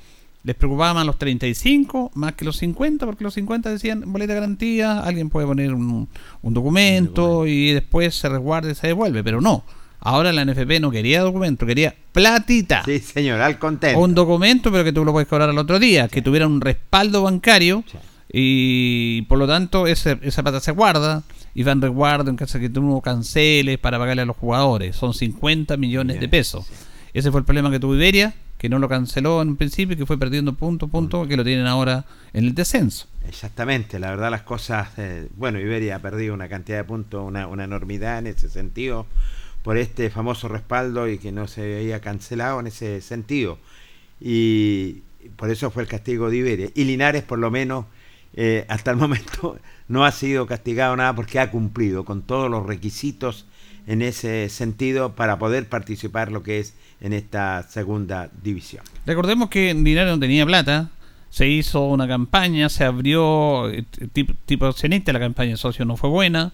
les preocupaban más los 35 más que los 50, porque los 50 decían boleta de garantía, alguien puede poner un, un documento y después se resguarda y se devuelve, pero no. Ahora la NFP no quería documento, quería platita. Sí, señor, al contento. Un documento, pero que tú lo puedes cobrar al otro día, que tuviera un respaldo bancario y por lo tanto ese, esa plata se guarda y va en resguardo en caso de que tú no canceles para pagarle a los jugadores. Son 50 millones de pesos. Ese fue el problema que tuvo Iberia, que no lo canceló en un principio que fue perdiendo punto punto, que lo tienen ahora en el descenso. Exactamente, la verdad las cosas, eh, bueno, Iberia ha perdido una cantidad de puntos, una, una enormidad en ese sentido, por este famoso respaldo y que no se había cancelado en ese sentido. Y por eso fue el castigo de Iberia. Y Linares por lo menos eh, hasta el momento no ha sido castigado nada porque ha cumplido con todos los requisitos en ese sentido para poder participar lo que es en esta segunda división. Recordemos que Linares no tenía plata, se hizo una campaña, se abrió eh, tipo, la campaña de socios no fue buena,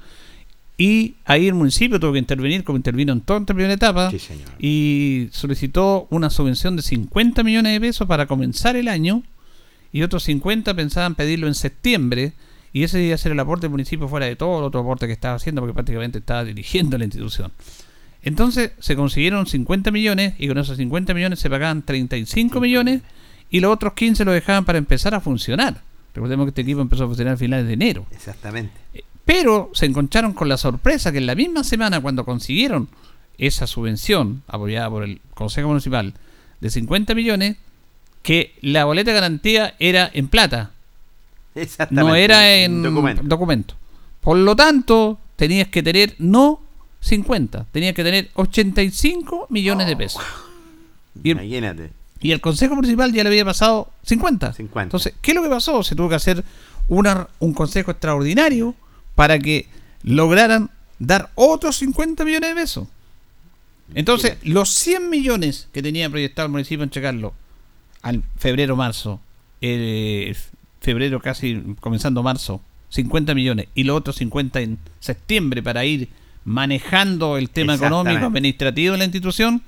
y ahí el municipio tuvo que intervenir, como intervino en toda la primera etapa, Sí, señor. y solicitó una subvención de 50 millones de pesos para comenzar el año, y otros 50 pensaban pedirlo en septiembre, y ese iba a ser el aporte del municipio fuera de todo el otro aporte que estaba haciendo, porque prácticamente estaba dirigiendo la institución. Entonces se consiguieron 50 millones, y con esos 50 millones se pagaban 35 millones, y los otros 15 lo dejaban para empezar a funcionar. Recordemos que este equipo empezó a funcionar a finales de enero. Exactamente. Pero se encontraron con la sorpresa que en la misma semana cuando consiguieron esa subvención apoyada por el Consejo Municipal de 50 millones, que la boleta de garantía era en plata, Exactamente. no era en documento. documento. Por lo tanto, tenías que tener no 50, tenías que tener 85 millones de pesos. Y el, Imagínate. y el Consejo Municipal ya le había pasado 50. 50. Entonces, ¿qué es lo que pasó? Se tuvo que hacer una, un consejo extraordinario para que lograran dar otros 50 millones de pesos. Entonces, los 100 millones que tenía proyectado el municipio entregarlo al febrero-marzo, eh, febrero casi comenzando marzo, 50 millones, y los otros 50 en septiembre para ir manejando el tema económico, administrativo de la institución,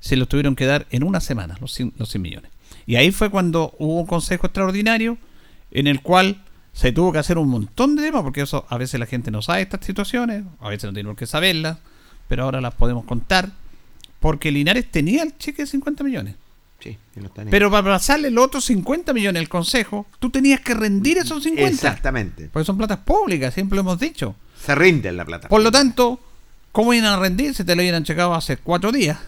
se los tuvieron que dar en una semana, los 100, los 100 millones. Y ahí fue cuando hubo un consejo extraordinario en el cual se tuvo que hacer un montón de temas, porque eso a veces la gente no sabe estas situaciones, a veces no tiene por qué saberlas, pero ahora las podemos contar, porque Linares tenía el cheque de 50 millones. Sí. Pero para pasarle los otros 50 millones al consejo, tú tenías que rendir esos 50. Exactamente. Porque son platas públicas, siempre lo hemos dicho. Se rinde la plata. Por lo tanto, ¿cómo iban a rendir si te lo hubieran checado hace cuatro días?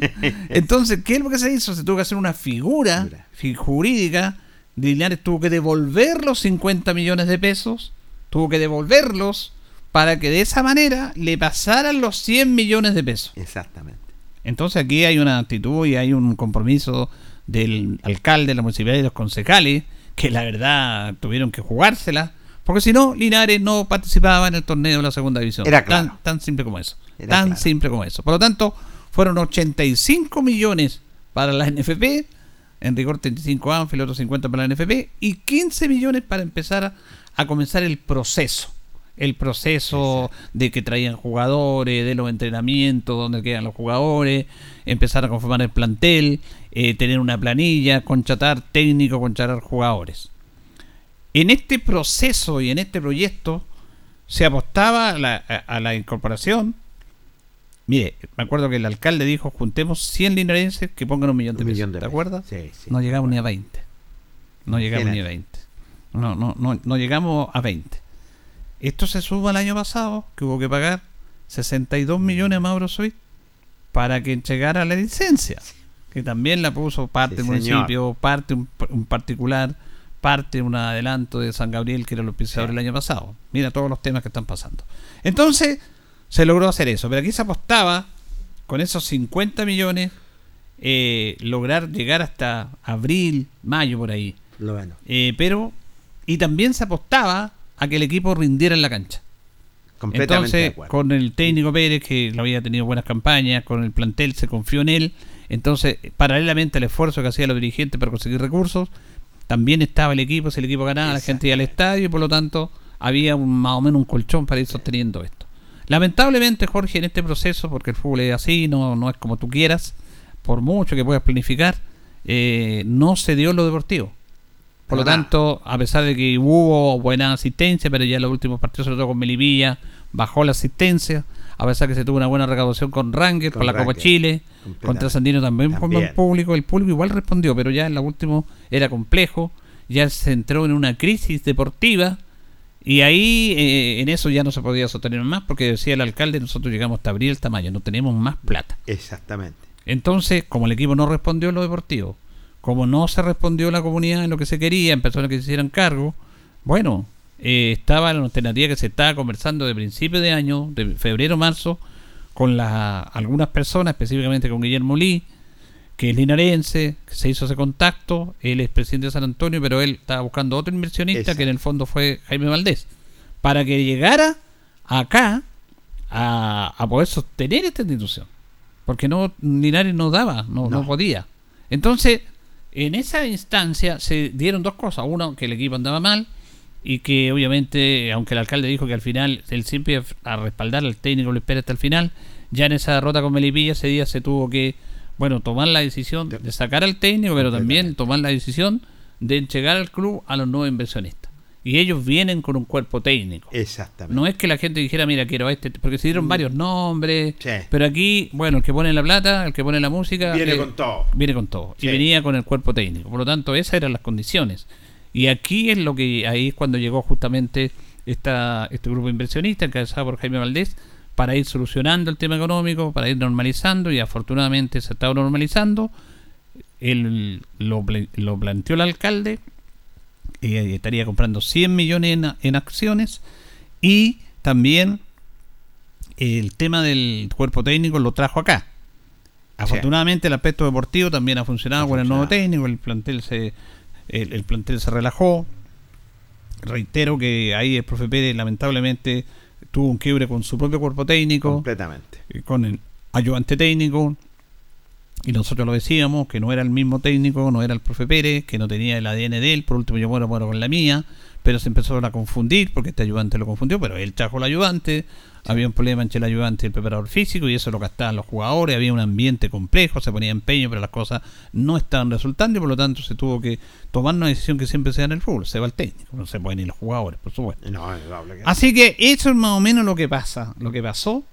Entonces, ¿qué es lo que se hizo? Se tuvo que hacer una figura fi- jurídica. Linares tuvo que devolver los 50 millones de pesos, tuvo que devolverlos para que de esa manera le pasaran los 100 millones de pesos. Exactamente. Entonces aquí hay una actitud y hay un compromiso del alcalde, de la municipalidad y de los concejales que la verdad tuvieron que jugársela, porque si no, Linares no participaba en el torneo de la segunda división. Era claro. Tan, tan simple como eso. Era tan claro. simple como eso. Por lo tanto, fueron 85 millones para la NFP, en rigor 35 Anfield, otros 50 para la NFP, y 15 millones para empezar a, a comenzar el proceso. El proceso de que traían jugadores, de los entrenamientos, donde quedan los jugadores, empezar a conformar el plantel, eh, tener una planilla, contratar técnico, contratar jugadores. En este proceso y en este proyecto se apostaba a la, a- a la incorporación. Mire, me acuerdo que el alcalde dijo, juntemos 100 linarenses que pongan un millón de Un pesos. millón de ¿Te acuerdas? Sí, sí. No llegamos ni a 20. No llegamos ni a Imagínate. 20. No, no, no, no llegamos a 20. Esto se suma al año pasado, que hubo que pagar 62 millones a Mauro Suiz para que entregara la licencia. Que también la puso parte del municipio, parte un, un particular, parte un adelanto de San Gabriel, que era los pisadores el año pasado. Mira todos los temas que están pasando. Entonces, se logró hacer eso. Pero aquí se apostaba con esos 50 millones, eh, lograr llegar hasta abril, mayo por ahí. Lo bueno. Eh, pero, y también se apostaba a que el equipo rindiera en la cancha. Completamente Entonces, con el técnico Pérez, que lo había tenido buenas campañas, con el plantel se confió en él. Entonces, paralelamente al esfuerzo que hacían los dirigentes para conseguir recursos, también estaba el equipo. Si el equipo ganaba, la gente iba al estadio y por lo tanto había un, más o menos un colchón para ir sosteniendo esto. Lamentablemente, Jorge, en este proceso, porque el fútbol es así, no, no es como tú quieras, por mucho que puedas planificar, eh, no se dio lo deportivo. Por lo tanto, a pesar de que hubo buena asistencia, pero ya en los últimos partidos, sobre todo con Melipilla, bajó la asistencia. A pesar que se tuvo una buena recaudación con Ranger, Con la Copa Rangers, Chile, contra Sandino también También. buen público. El público igual respondió, pero ya en la última era complejo. Ya se entró en una crisis deportiva. Y ahí eh, en eso ya no se podía sostener más, porque decía el alcalde, nosotros llegamos hasta abril, hasta mayo, no tenemos más plata. Exactamente. Entonces, como el equipo no respondió en lo deportivo, como no se respondió la comunidad en lo que se quería, en personas que se hicieran cargo, bueno, eh, estaba la alternativa que se estaba conversando de principio de año, de febrero, marzo, con las algunas personas, específicamente con Guillermo Lee, que es linarense, que se hizo ese contacto, él es presidente de San Antonio, pero él estaba buscando otro inversionista Exacto. que en el fondo fue Jaime Valdés, para que llegara acá a, a poder sostener esta institución. Porque no Linares no daba, no, no No. podía. Entonces, en esa instancia se dieron dos cosas. Uno, que el equipo andaba mal y que obviamente, aunque el alcalde dijo que al final él siempre a respaldar al técnico, lo espera hasta el final, ya en esa derrota con Melipilla ese día se tuvo que, bueno, tomar la decisión de sacar al técnico, pero también tomar la decisión de entregar al club a los nuevos inversionistas. Y ellos vienen con un cuerpo técnico. Exactamente. No es que la gente dijera, mira, quiero a este, porque se dieron varios nombres, Sí. pero aquí, bueno, el que pone la plata, el que pone la música, Viene eh, con todo. Viene con todo. Sí. Y venía con el cuerpo técnico. Por lo tanto, esas eran las condiciones. Y aquí es lo que, ahí es cuando llegó justamente esta, este grupo inversionista, encabezado por Jaime Valdés, para ir solucionando el tema económico, para ir normalizando, y afortunadamente se está normalizando. Él lo, lo planteó el alcalde, y estaría comprando 100 millones en, en acciones y también el tema del cuerpo técnico lo trajo acá. Afortunadamente el aspecto deportivo también ha funcionado con el nuevo técnico, el plantel se el, el plantel se relajó. Reitero que ahí el profe Pérez lamentablemente tuvo un quiebre con su propio cuerpo técnico, Completamente. eh, con el ayudante técnico, y nosotros lo decíamos, que no era el mismo técnico, no era el profe Pérez, que no tenía el ADN de él, por último yo muero, muero con la mía, pero se empezó a confundir, porque este ayudante lo confundió, pero él trajo el ayudante, había un problema entre el ayudante y el preparador físico, y eso lo gastaban los jugadores, había un ambiente complejo, se ponía empeño, pero las cosas no estaban resultando, y por lo tanto se tuvo que tomar una decisión que siempre se da en el fútbol, se va el técnico, no se pueden ir los jugadores, por supuesto. No, que- Así que eso es más o menos lo que pasa, lo que pasó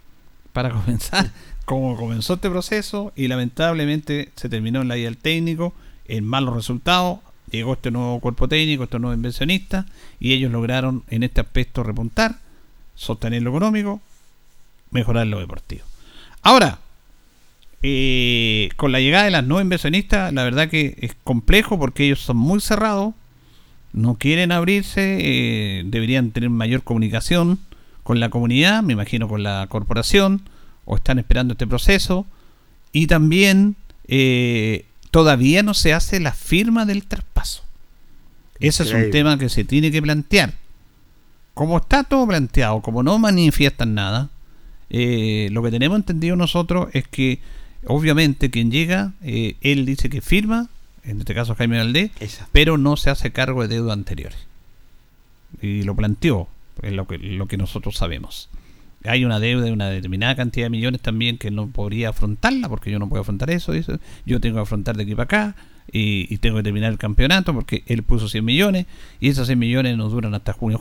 para comenzar, cómo comenzó este proceso y lamentablemente se terminó en la vida del técnico, en malos resultados, llegó este nuevo cuerpo técnico, estos nuevos inversionistas y ellos lograron en este aspecto repuntar, sostener lo económico, mejorar lo deportivo. Ahora, eh, con la llegada de las nuevos inversionistas, la verdad que es complejo porque ellos son muy cerrados, no quieren abrirse, eh, deberían tener mayor comunicación con la comunidad, me imagino con la corporación, o están esperando este proceso, y también eh, todavía no se hace la firma del traspaso. Ese es un tema que se tiene que plantear. Como está todo planteado, como no manifiestan nada, eh, lo que tenemos entendido nosotros es que obviamente quien llega, eh, él dice que firma, en este caso Jaime Valdés, pero no se hace cargo de deuda anteriores. Y lo planteó, es lo que, lo que nosotros sabemos. Hay una deuda de una determinada cantidad de millones también que no podría afrontarla, porque yo no puedo afrontar eso, dice. yo tengo que afrontar de aquí para acá y, y tengo que terminar el campeonato porque él puso 100 millones y esos 100 millones nos duran hasta junio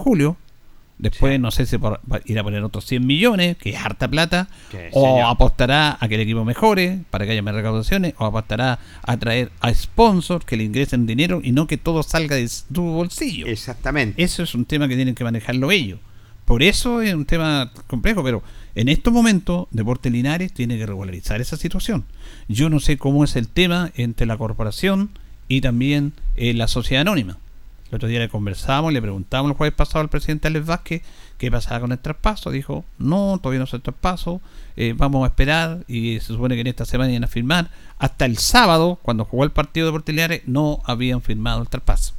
Después no sé si por- va a ir a poner otros 100 millones, que es harta plata, o señor. apostará a que el equipo mejore para que haya más recaudaciones, o apostará a traer a sponsors que le ingresen dinero y no que todo salga de tu bolsillo. Exactamente. Eso es un tema que tienen que manejarlo ellos. Por eso es un tema complejo, pero en estos momentos Deporte Linares tiene que regularizar esa situación. Yo no sé cómo es el tema entre la corporación y también eh, la sociedad anónima. El otro día le conversamos, le preguntamos el jueves pasado al presidente Alex Vázquez qué pasaba con el traspaso. Dijo, no, todavía no es el traspaso, eh, vamos a esperar y se supone que en esta semana iban a firmar. Hasta el sábado, cuando jugó el partido de Deportes Linares, no habían firmado el traspaso.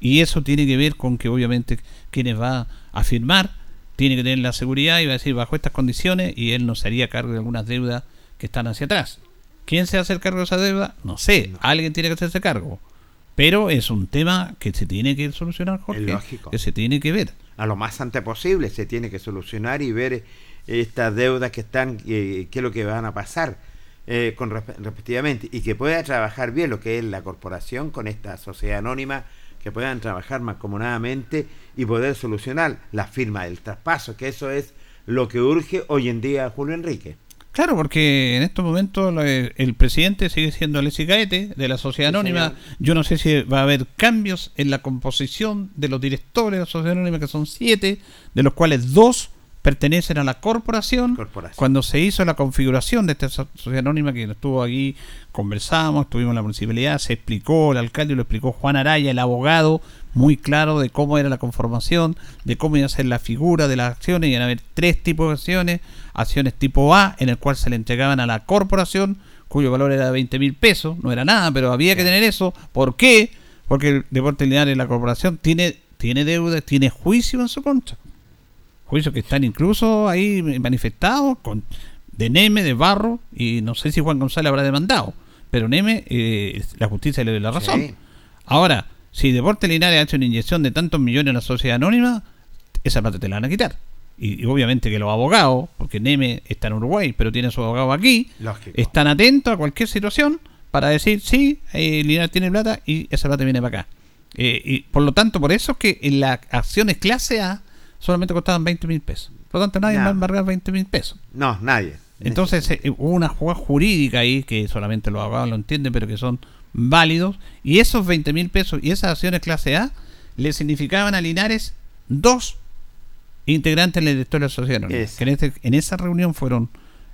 Y eso tiene que ver con que obviamente quienes va a firmar tiene que tener la seguridad y va a decir bajo estas condiciones y él no se haría cargo de algunas deudas que están hacia atrás. ¿Quién se hace el cargo de esa deuda? No sé, alguien tiene que hacerse cargo. Pero es un tema que se tiene que solucionar, Jorge. Lógico. Que se tiene que ver. a lo más antes posible se tiene que solucionar y ver eh, estas deudas que están, eh, qué es lo que van a pasar eh, con respe- respectivamente y que pueda trabajar bien lo que es la corporación con esta sociedad anónima, que puedan trabajar mancomunadamente y poder solucionar la firma del traspaso, que eso es lo que urge hoy en día a Julio Enrique. Claro, porque en estos momentos el presidente sigue siendo Alexis Gaete de la Sociedad Anónima. Yo no sé si va a haber cambios en la composición de los directores de la Sociedad Anónima, que son siete, de los cuales dos pertenecen a la corporación. Cuando se hizo la configuración de esta so- Sociedad Anónima, que estuvo aquí, conversamos, estuvimos en la municipalidad, se explicó, el alcalde lo explicó Juan Araya, el abogado, muy claro de cómo era la conformación, de cómo iba a ser la figura de las acciones, iban a haber tres tipos de acciones, acciones tipo A, en el cual se le entregaban a la corporación cuyo valor era de 20 mil pesos, no era nada, pero había que tener eso. ¿Por qué? Porque el Deporte Linares, la corporación, tiene, tiene deudas, tiene juicio en su contra. Juicios que están incluso ahí manifestados con de Neme, de Barro, y no sé si Juan González habrá demandado, pero Neme, eh, la justicia le dio la razón. Sí. Ahora, si Deporte Linares ha hecho una inyección de tantos millones en la sociedad anónima, esa plata te la van a quitar. Y, y obviamente que los abogados, porque Neme está en Uruguay, pero tiene a su abogado aquí, Lógico. están atentos a cualquier situación para decir, sí, eh, Linares tiene plata y esa plata viene para acá. Eh, y por lo tanto, por eso es que en las acciones clase A solamente costaban 20 mil pesos. Por lo tanto, nadie va a embargar 20 mil pesos. No, nadie. Entonces eh, hubo una jugada jurídica ahí que solamente los abogados lo entienden, pero que son válidos. Y esos 20 mil pesos y esas acciones clase A le significaban a Linares dos integrantes en la directoria de la sociedad anónima. Esa. Que en, este- en esa reunión fueron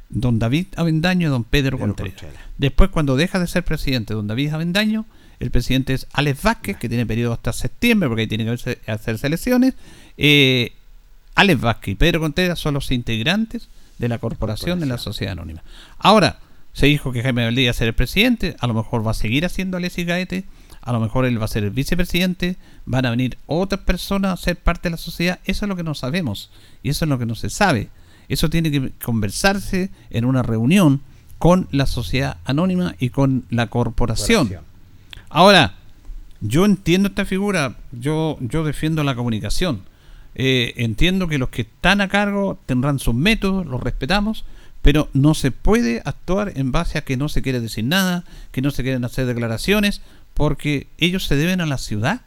don David Avendaño y don Pedro, Contreras. Después, cuando deja de ser presidente don David Avendaño, el presidente es Alex Vázquez, que tiene periodo hasta septiembre, porque ahí tiene que hacerse- hacerse elecciones. Eh, Alex Vázquez y Pedro Contreras son los integrantes de la corporación de la sociedad anónima. Ahora, se dijo que Jaime Valdés iba a ser el presidente, a lo mejor va a seguir haciendo Alexis Gaete, a lo mejor él va a ser el vicepresidente, van a venir otras personas a ser parte de la sociedad, eso es lo que no sabemos y eso es lo que no se sabe. Eso tiene que conversarse en una reunión con la sociedad anónima y con la corporación. Ahora, yo entiendo esta figura, yo, yo defiendo la comunicación. Eh, entiendo que los que están a cargo tendrán sus métodos, los respetamos, pero no se puede actuar en base a que no se quiere decir nada, que no se quieren hacer declaraciones, porque ellos se deben a la ciudad,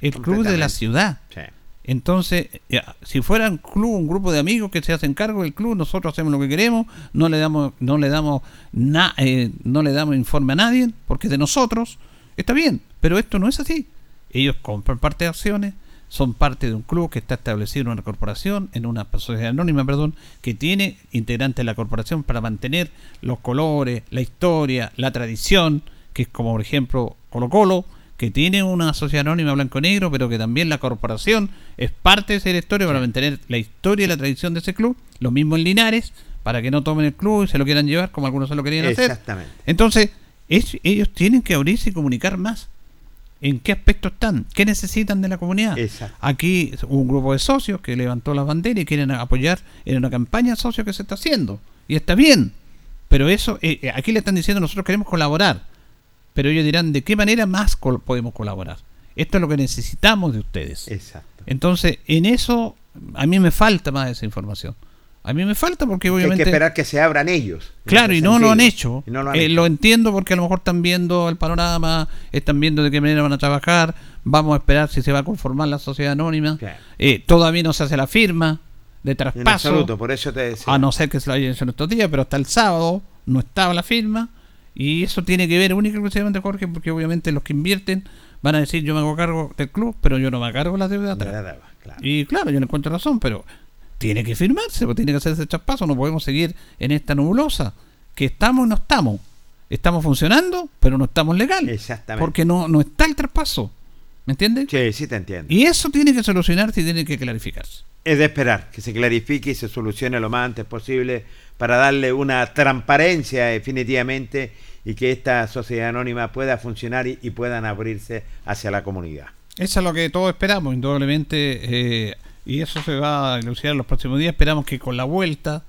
el club de la ciudad. Sí. Entonces, ya, si fuera un club, un grupo de amigos que se hacen cargo del club, nosotros hacemos lo que queremos, no le damos, no le damos, na- eh, no le damos informe a nadie, porque es de nosotros, está bien, pero esto no es así. Ellos compran parte de acciones, son parte de un club que está establecido en una corporación, en una sociedad anónima, perdón, que tiene integrantes de la corporación para mantener los colores, la historia, la tradición, que es como por ejemplo Colo Colo, que tiene una sociedad anónima blanco-negro, pero que también la corporación es parte de esa historia para mantener la historia y la tradición de ese club. Lo mismo en Linares, para que no tomen el club y se lo quieran llevar como algunos se lo querían hacer. Exactamente. Entonces, es- ellos tienen que abrirse y comunicar más. ¿En qué aspecto están? ¿Qué necesitan de la comunidad? Exacto. Aquí hubo un grupo de socios que levantó la bandera y quieren apoyar en una campaña de socios que se está haciendo. Y está bien. Pero eso, eh, eh, aquí le están diciendo nosotros queremos colaborar. Pero ellos dirán, ¿de qué manera más col- podemos colaborar? Esto es lo que necesitamos de ustedes. Exacto. Entonces, en eso, a mí me falta más esa información. A mí me falta porque Que Hay obviamente... que esperar que se abran ellos. Claro, y no lo han hecho. Y no lo han Eh, lo entiendo porque a lo mejor están viendo el panorama, están viendo de qué manera van a trabajar. Vamos a esperar si se va a conformar la sociedad anónima. Eh, todavía no se hace la firma de En traspaso. absoluto, por eso te decía. A no ser que se lo hayan hecho en estos días, pero hasta el sábado no estaba la firma. Y eso tiene que ver única y exclusivamente, Jorge, porque obviamente los que invierten van a decir yo me hago cargo del club, pero yo no me hago cargo de la deuda. atrás". De la deuda, claro. Y claro, yo le encuentro razón, pero tiene que firmarse, pues tiene que hacerse el traspaso, no podemos seguir en esta nebulosa, que estamos y no estamos. Estamos funcionando, pero no estamos legal. Exactamente. Porque no, no está el traspaso. ¿Me entiendes? Sí, sí te entiendo. Y eso tiene que solucionarse y tiene que clarificarse. Es de esperar que se clarifique y se solucione lo más antes posible para darle una transparencia definitivamente y que esta sociedad anónima pueda funcionar y, y puedan abrirse hacia la comunidad. Eso es lo que todos esperamos, indudablemente, eh, y eso se va a elucidar en los próximos días. Esperamos que con la vuelta,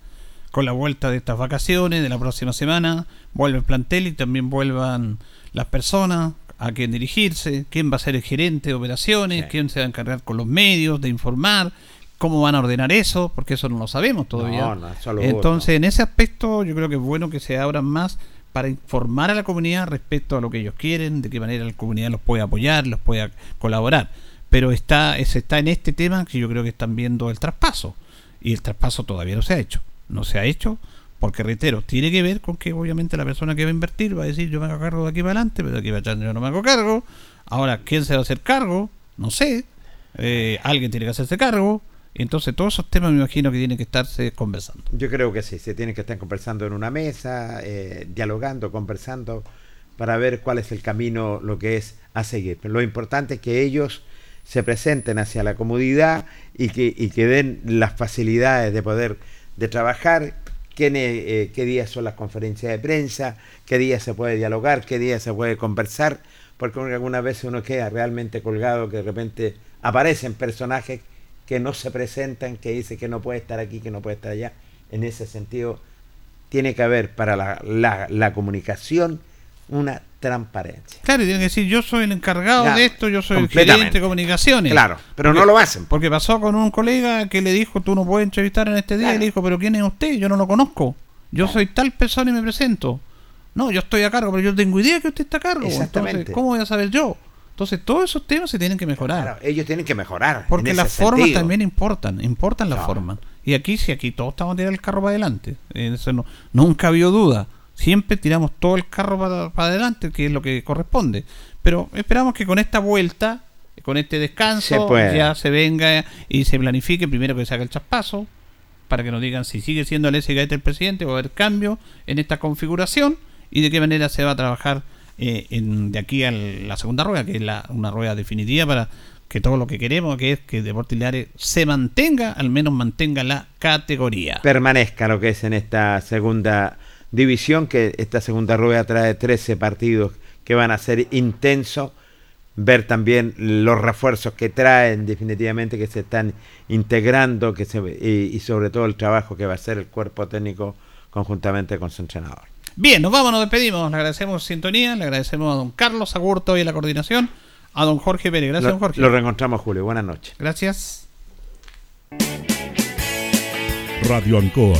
con la vuelta de estas vacaciones, de la próxima semana, vuelva el plantel y también vuelvan las personas a quién dirigirse, quién va a ser el gerente de operaciones, quién se va a encargar con los medios de informar, cómo van a ordenar eso, porque eso no lo sabemos todavía. No, no, absoluto. Entonces, en ese aspecto, yo creo que es bueno que se abran más para informar a la comunidad respecto a lo que ellos quieren, de qué manera la comunidad los puede apoyar, los puede colaborar. Pero está, es- está en este tema que yo creo que están viendo el traspaso. Y el traspaso todavía no se ha hecho. No se ha hecho porque, reitero, tiene que ver con que obviamente la persona que va a invertir va a decir yo me hago cargo de aquí para adelante, pero de aquí para atrás yo no me hago cargo. Ahora, ¿quién se va a hacer cargo? No sé. Eh, alguien tiene que hacerse cargo. Entonces, todos esos temas me imagino que tienen que estarse conversando. Yo creo que sí, se tienen que estar conversando en una mesa, eh, dialogando, conversando, para ver cuál es el camino, lo que es a seguir. Pero lo importante es que ellos se presenten hacia la comunidad y que, y que den las facilidades de poder de trabajar, eh, qué días son las conferencias de prensa, qué días se puede dialogar, qué días se puede conversar, porque algunas veces uno queda realmente colgado que de repente aparecen personajes que no se presentan, que dice que no puede estar aquí, que no puede estar allá. En ese sentido, tiene que haber para la, la- la comunicación una transparencia. Claro, y tienen que decir, yo soy el encargado Claro, de esto, yo soy el gerente de comunicaciones. Claro, pero no lo hacen. Porque pasó con un colega que le dijo, tú no puedes entrevistar en este día, y le dijo, pero ¿quién es usted? Yo no lo conozco. Yo soy tal persona y me presento. No, yo estoy a cargo, pero yo tengo idea que usted está a cargo. Exactamente. Entonces, ¿cómo voy a saber yo? Entonces, todos esos temas se tienen que mejorar. Claro, ellos tienen que mejorar. Porque las formas sentido. también importan, importan las formas. Y aquí, si aquí todos estamos a tirar el carro para adelante, eso no, nunca habido duda. Siempre tiramos todo el carro para, para adelante, que es lo que corresponde. Pero esperamos que con esta vuelta, con este descanso, ya se venga y se planifique primero que se haga el traspaso, para que nos digan si sigue siendo el Gaeta el presidente o va a haber cambio en esta configuración y de qué manera se va a trabajar eh, en- de aquí a la segunda rueda, que es la, una rueda definitiva para que todo lo que queremos, que es que Deportes Linares se mantenga, al menos mantenga la categoría. permanezca lo que es en esta segunda división, que esta segunda rueda trae 13 partidos que van a ser intensos, ver también los refuerzos que traen definitivamente, que se están integrando, que se, y, y sobre todo el trabajo que va a hacer el cuerpo técnico conjuntamente con su entrenador. Bien, nos vamos, nos despedimos. Le agradecemos sintonía, le agradecemos a don Carlos Agurto y a la coordinación, a don Jorge Pérez. Gracias, Lo, don Jorge. lo reencontramos, Julio. Buenas noches. Gracias. Radio Ancoa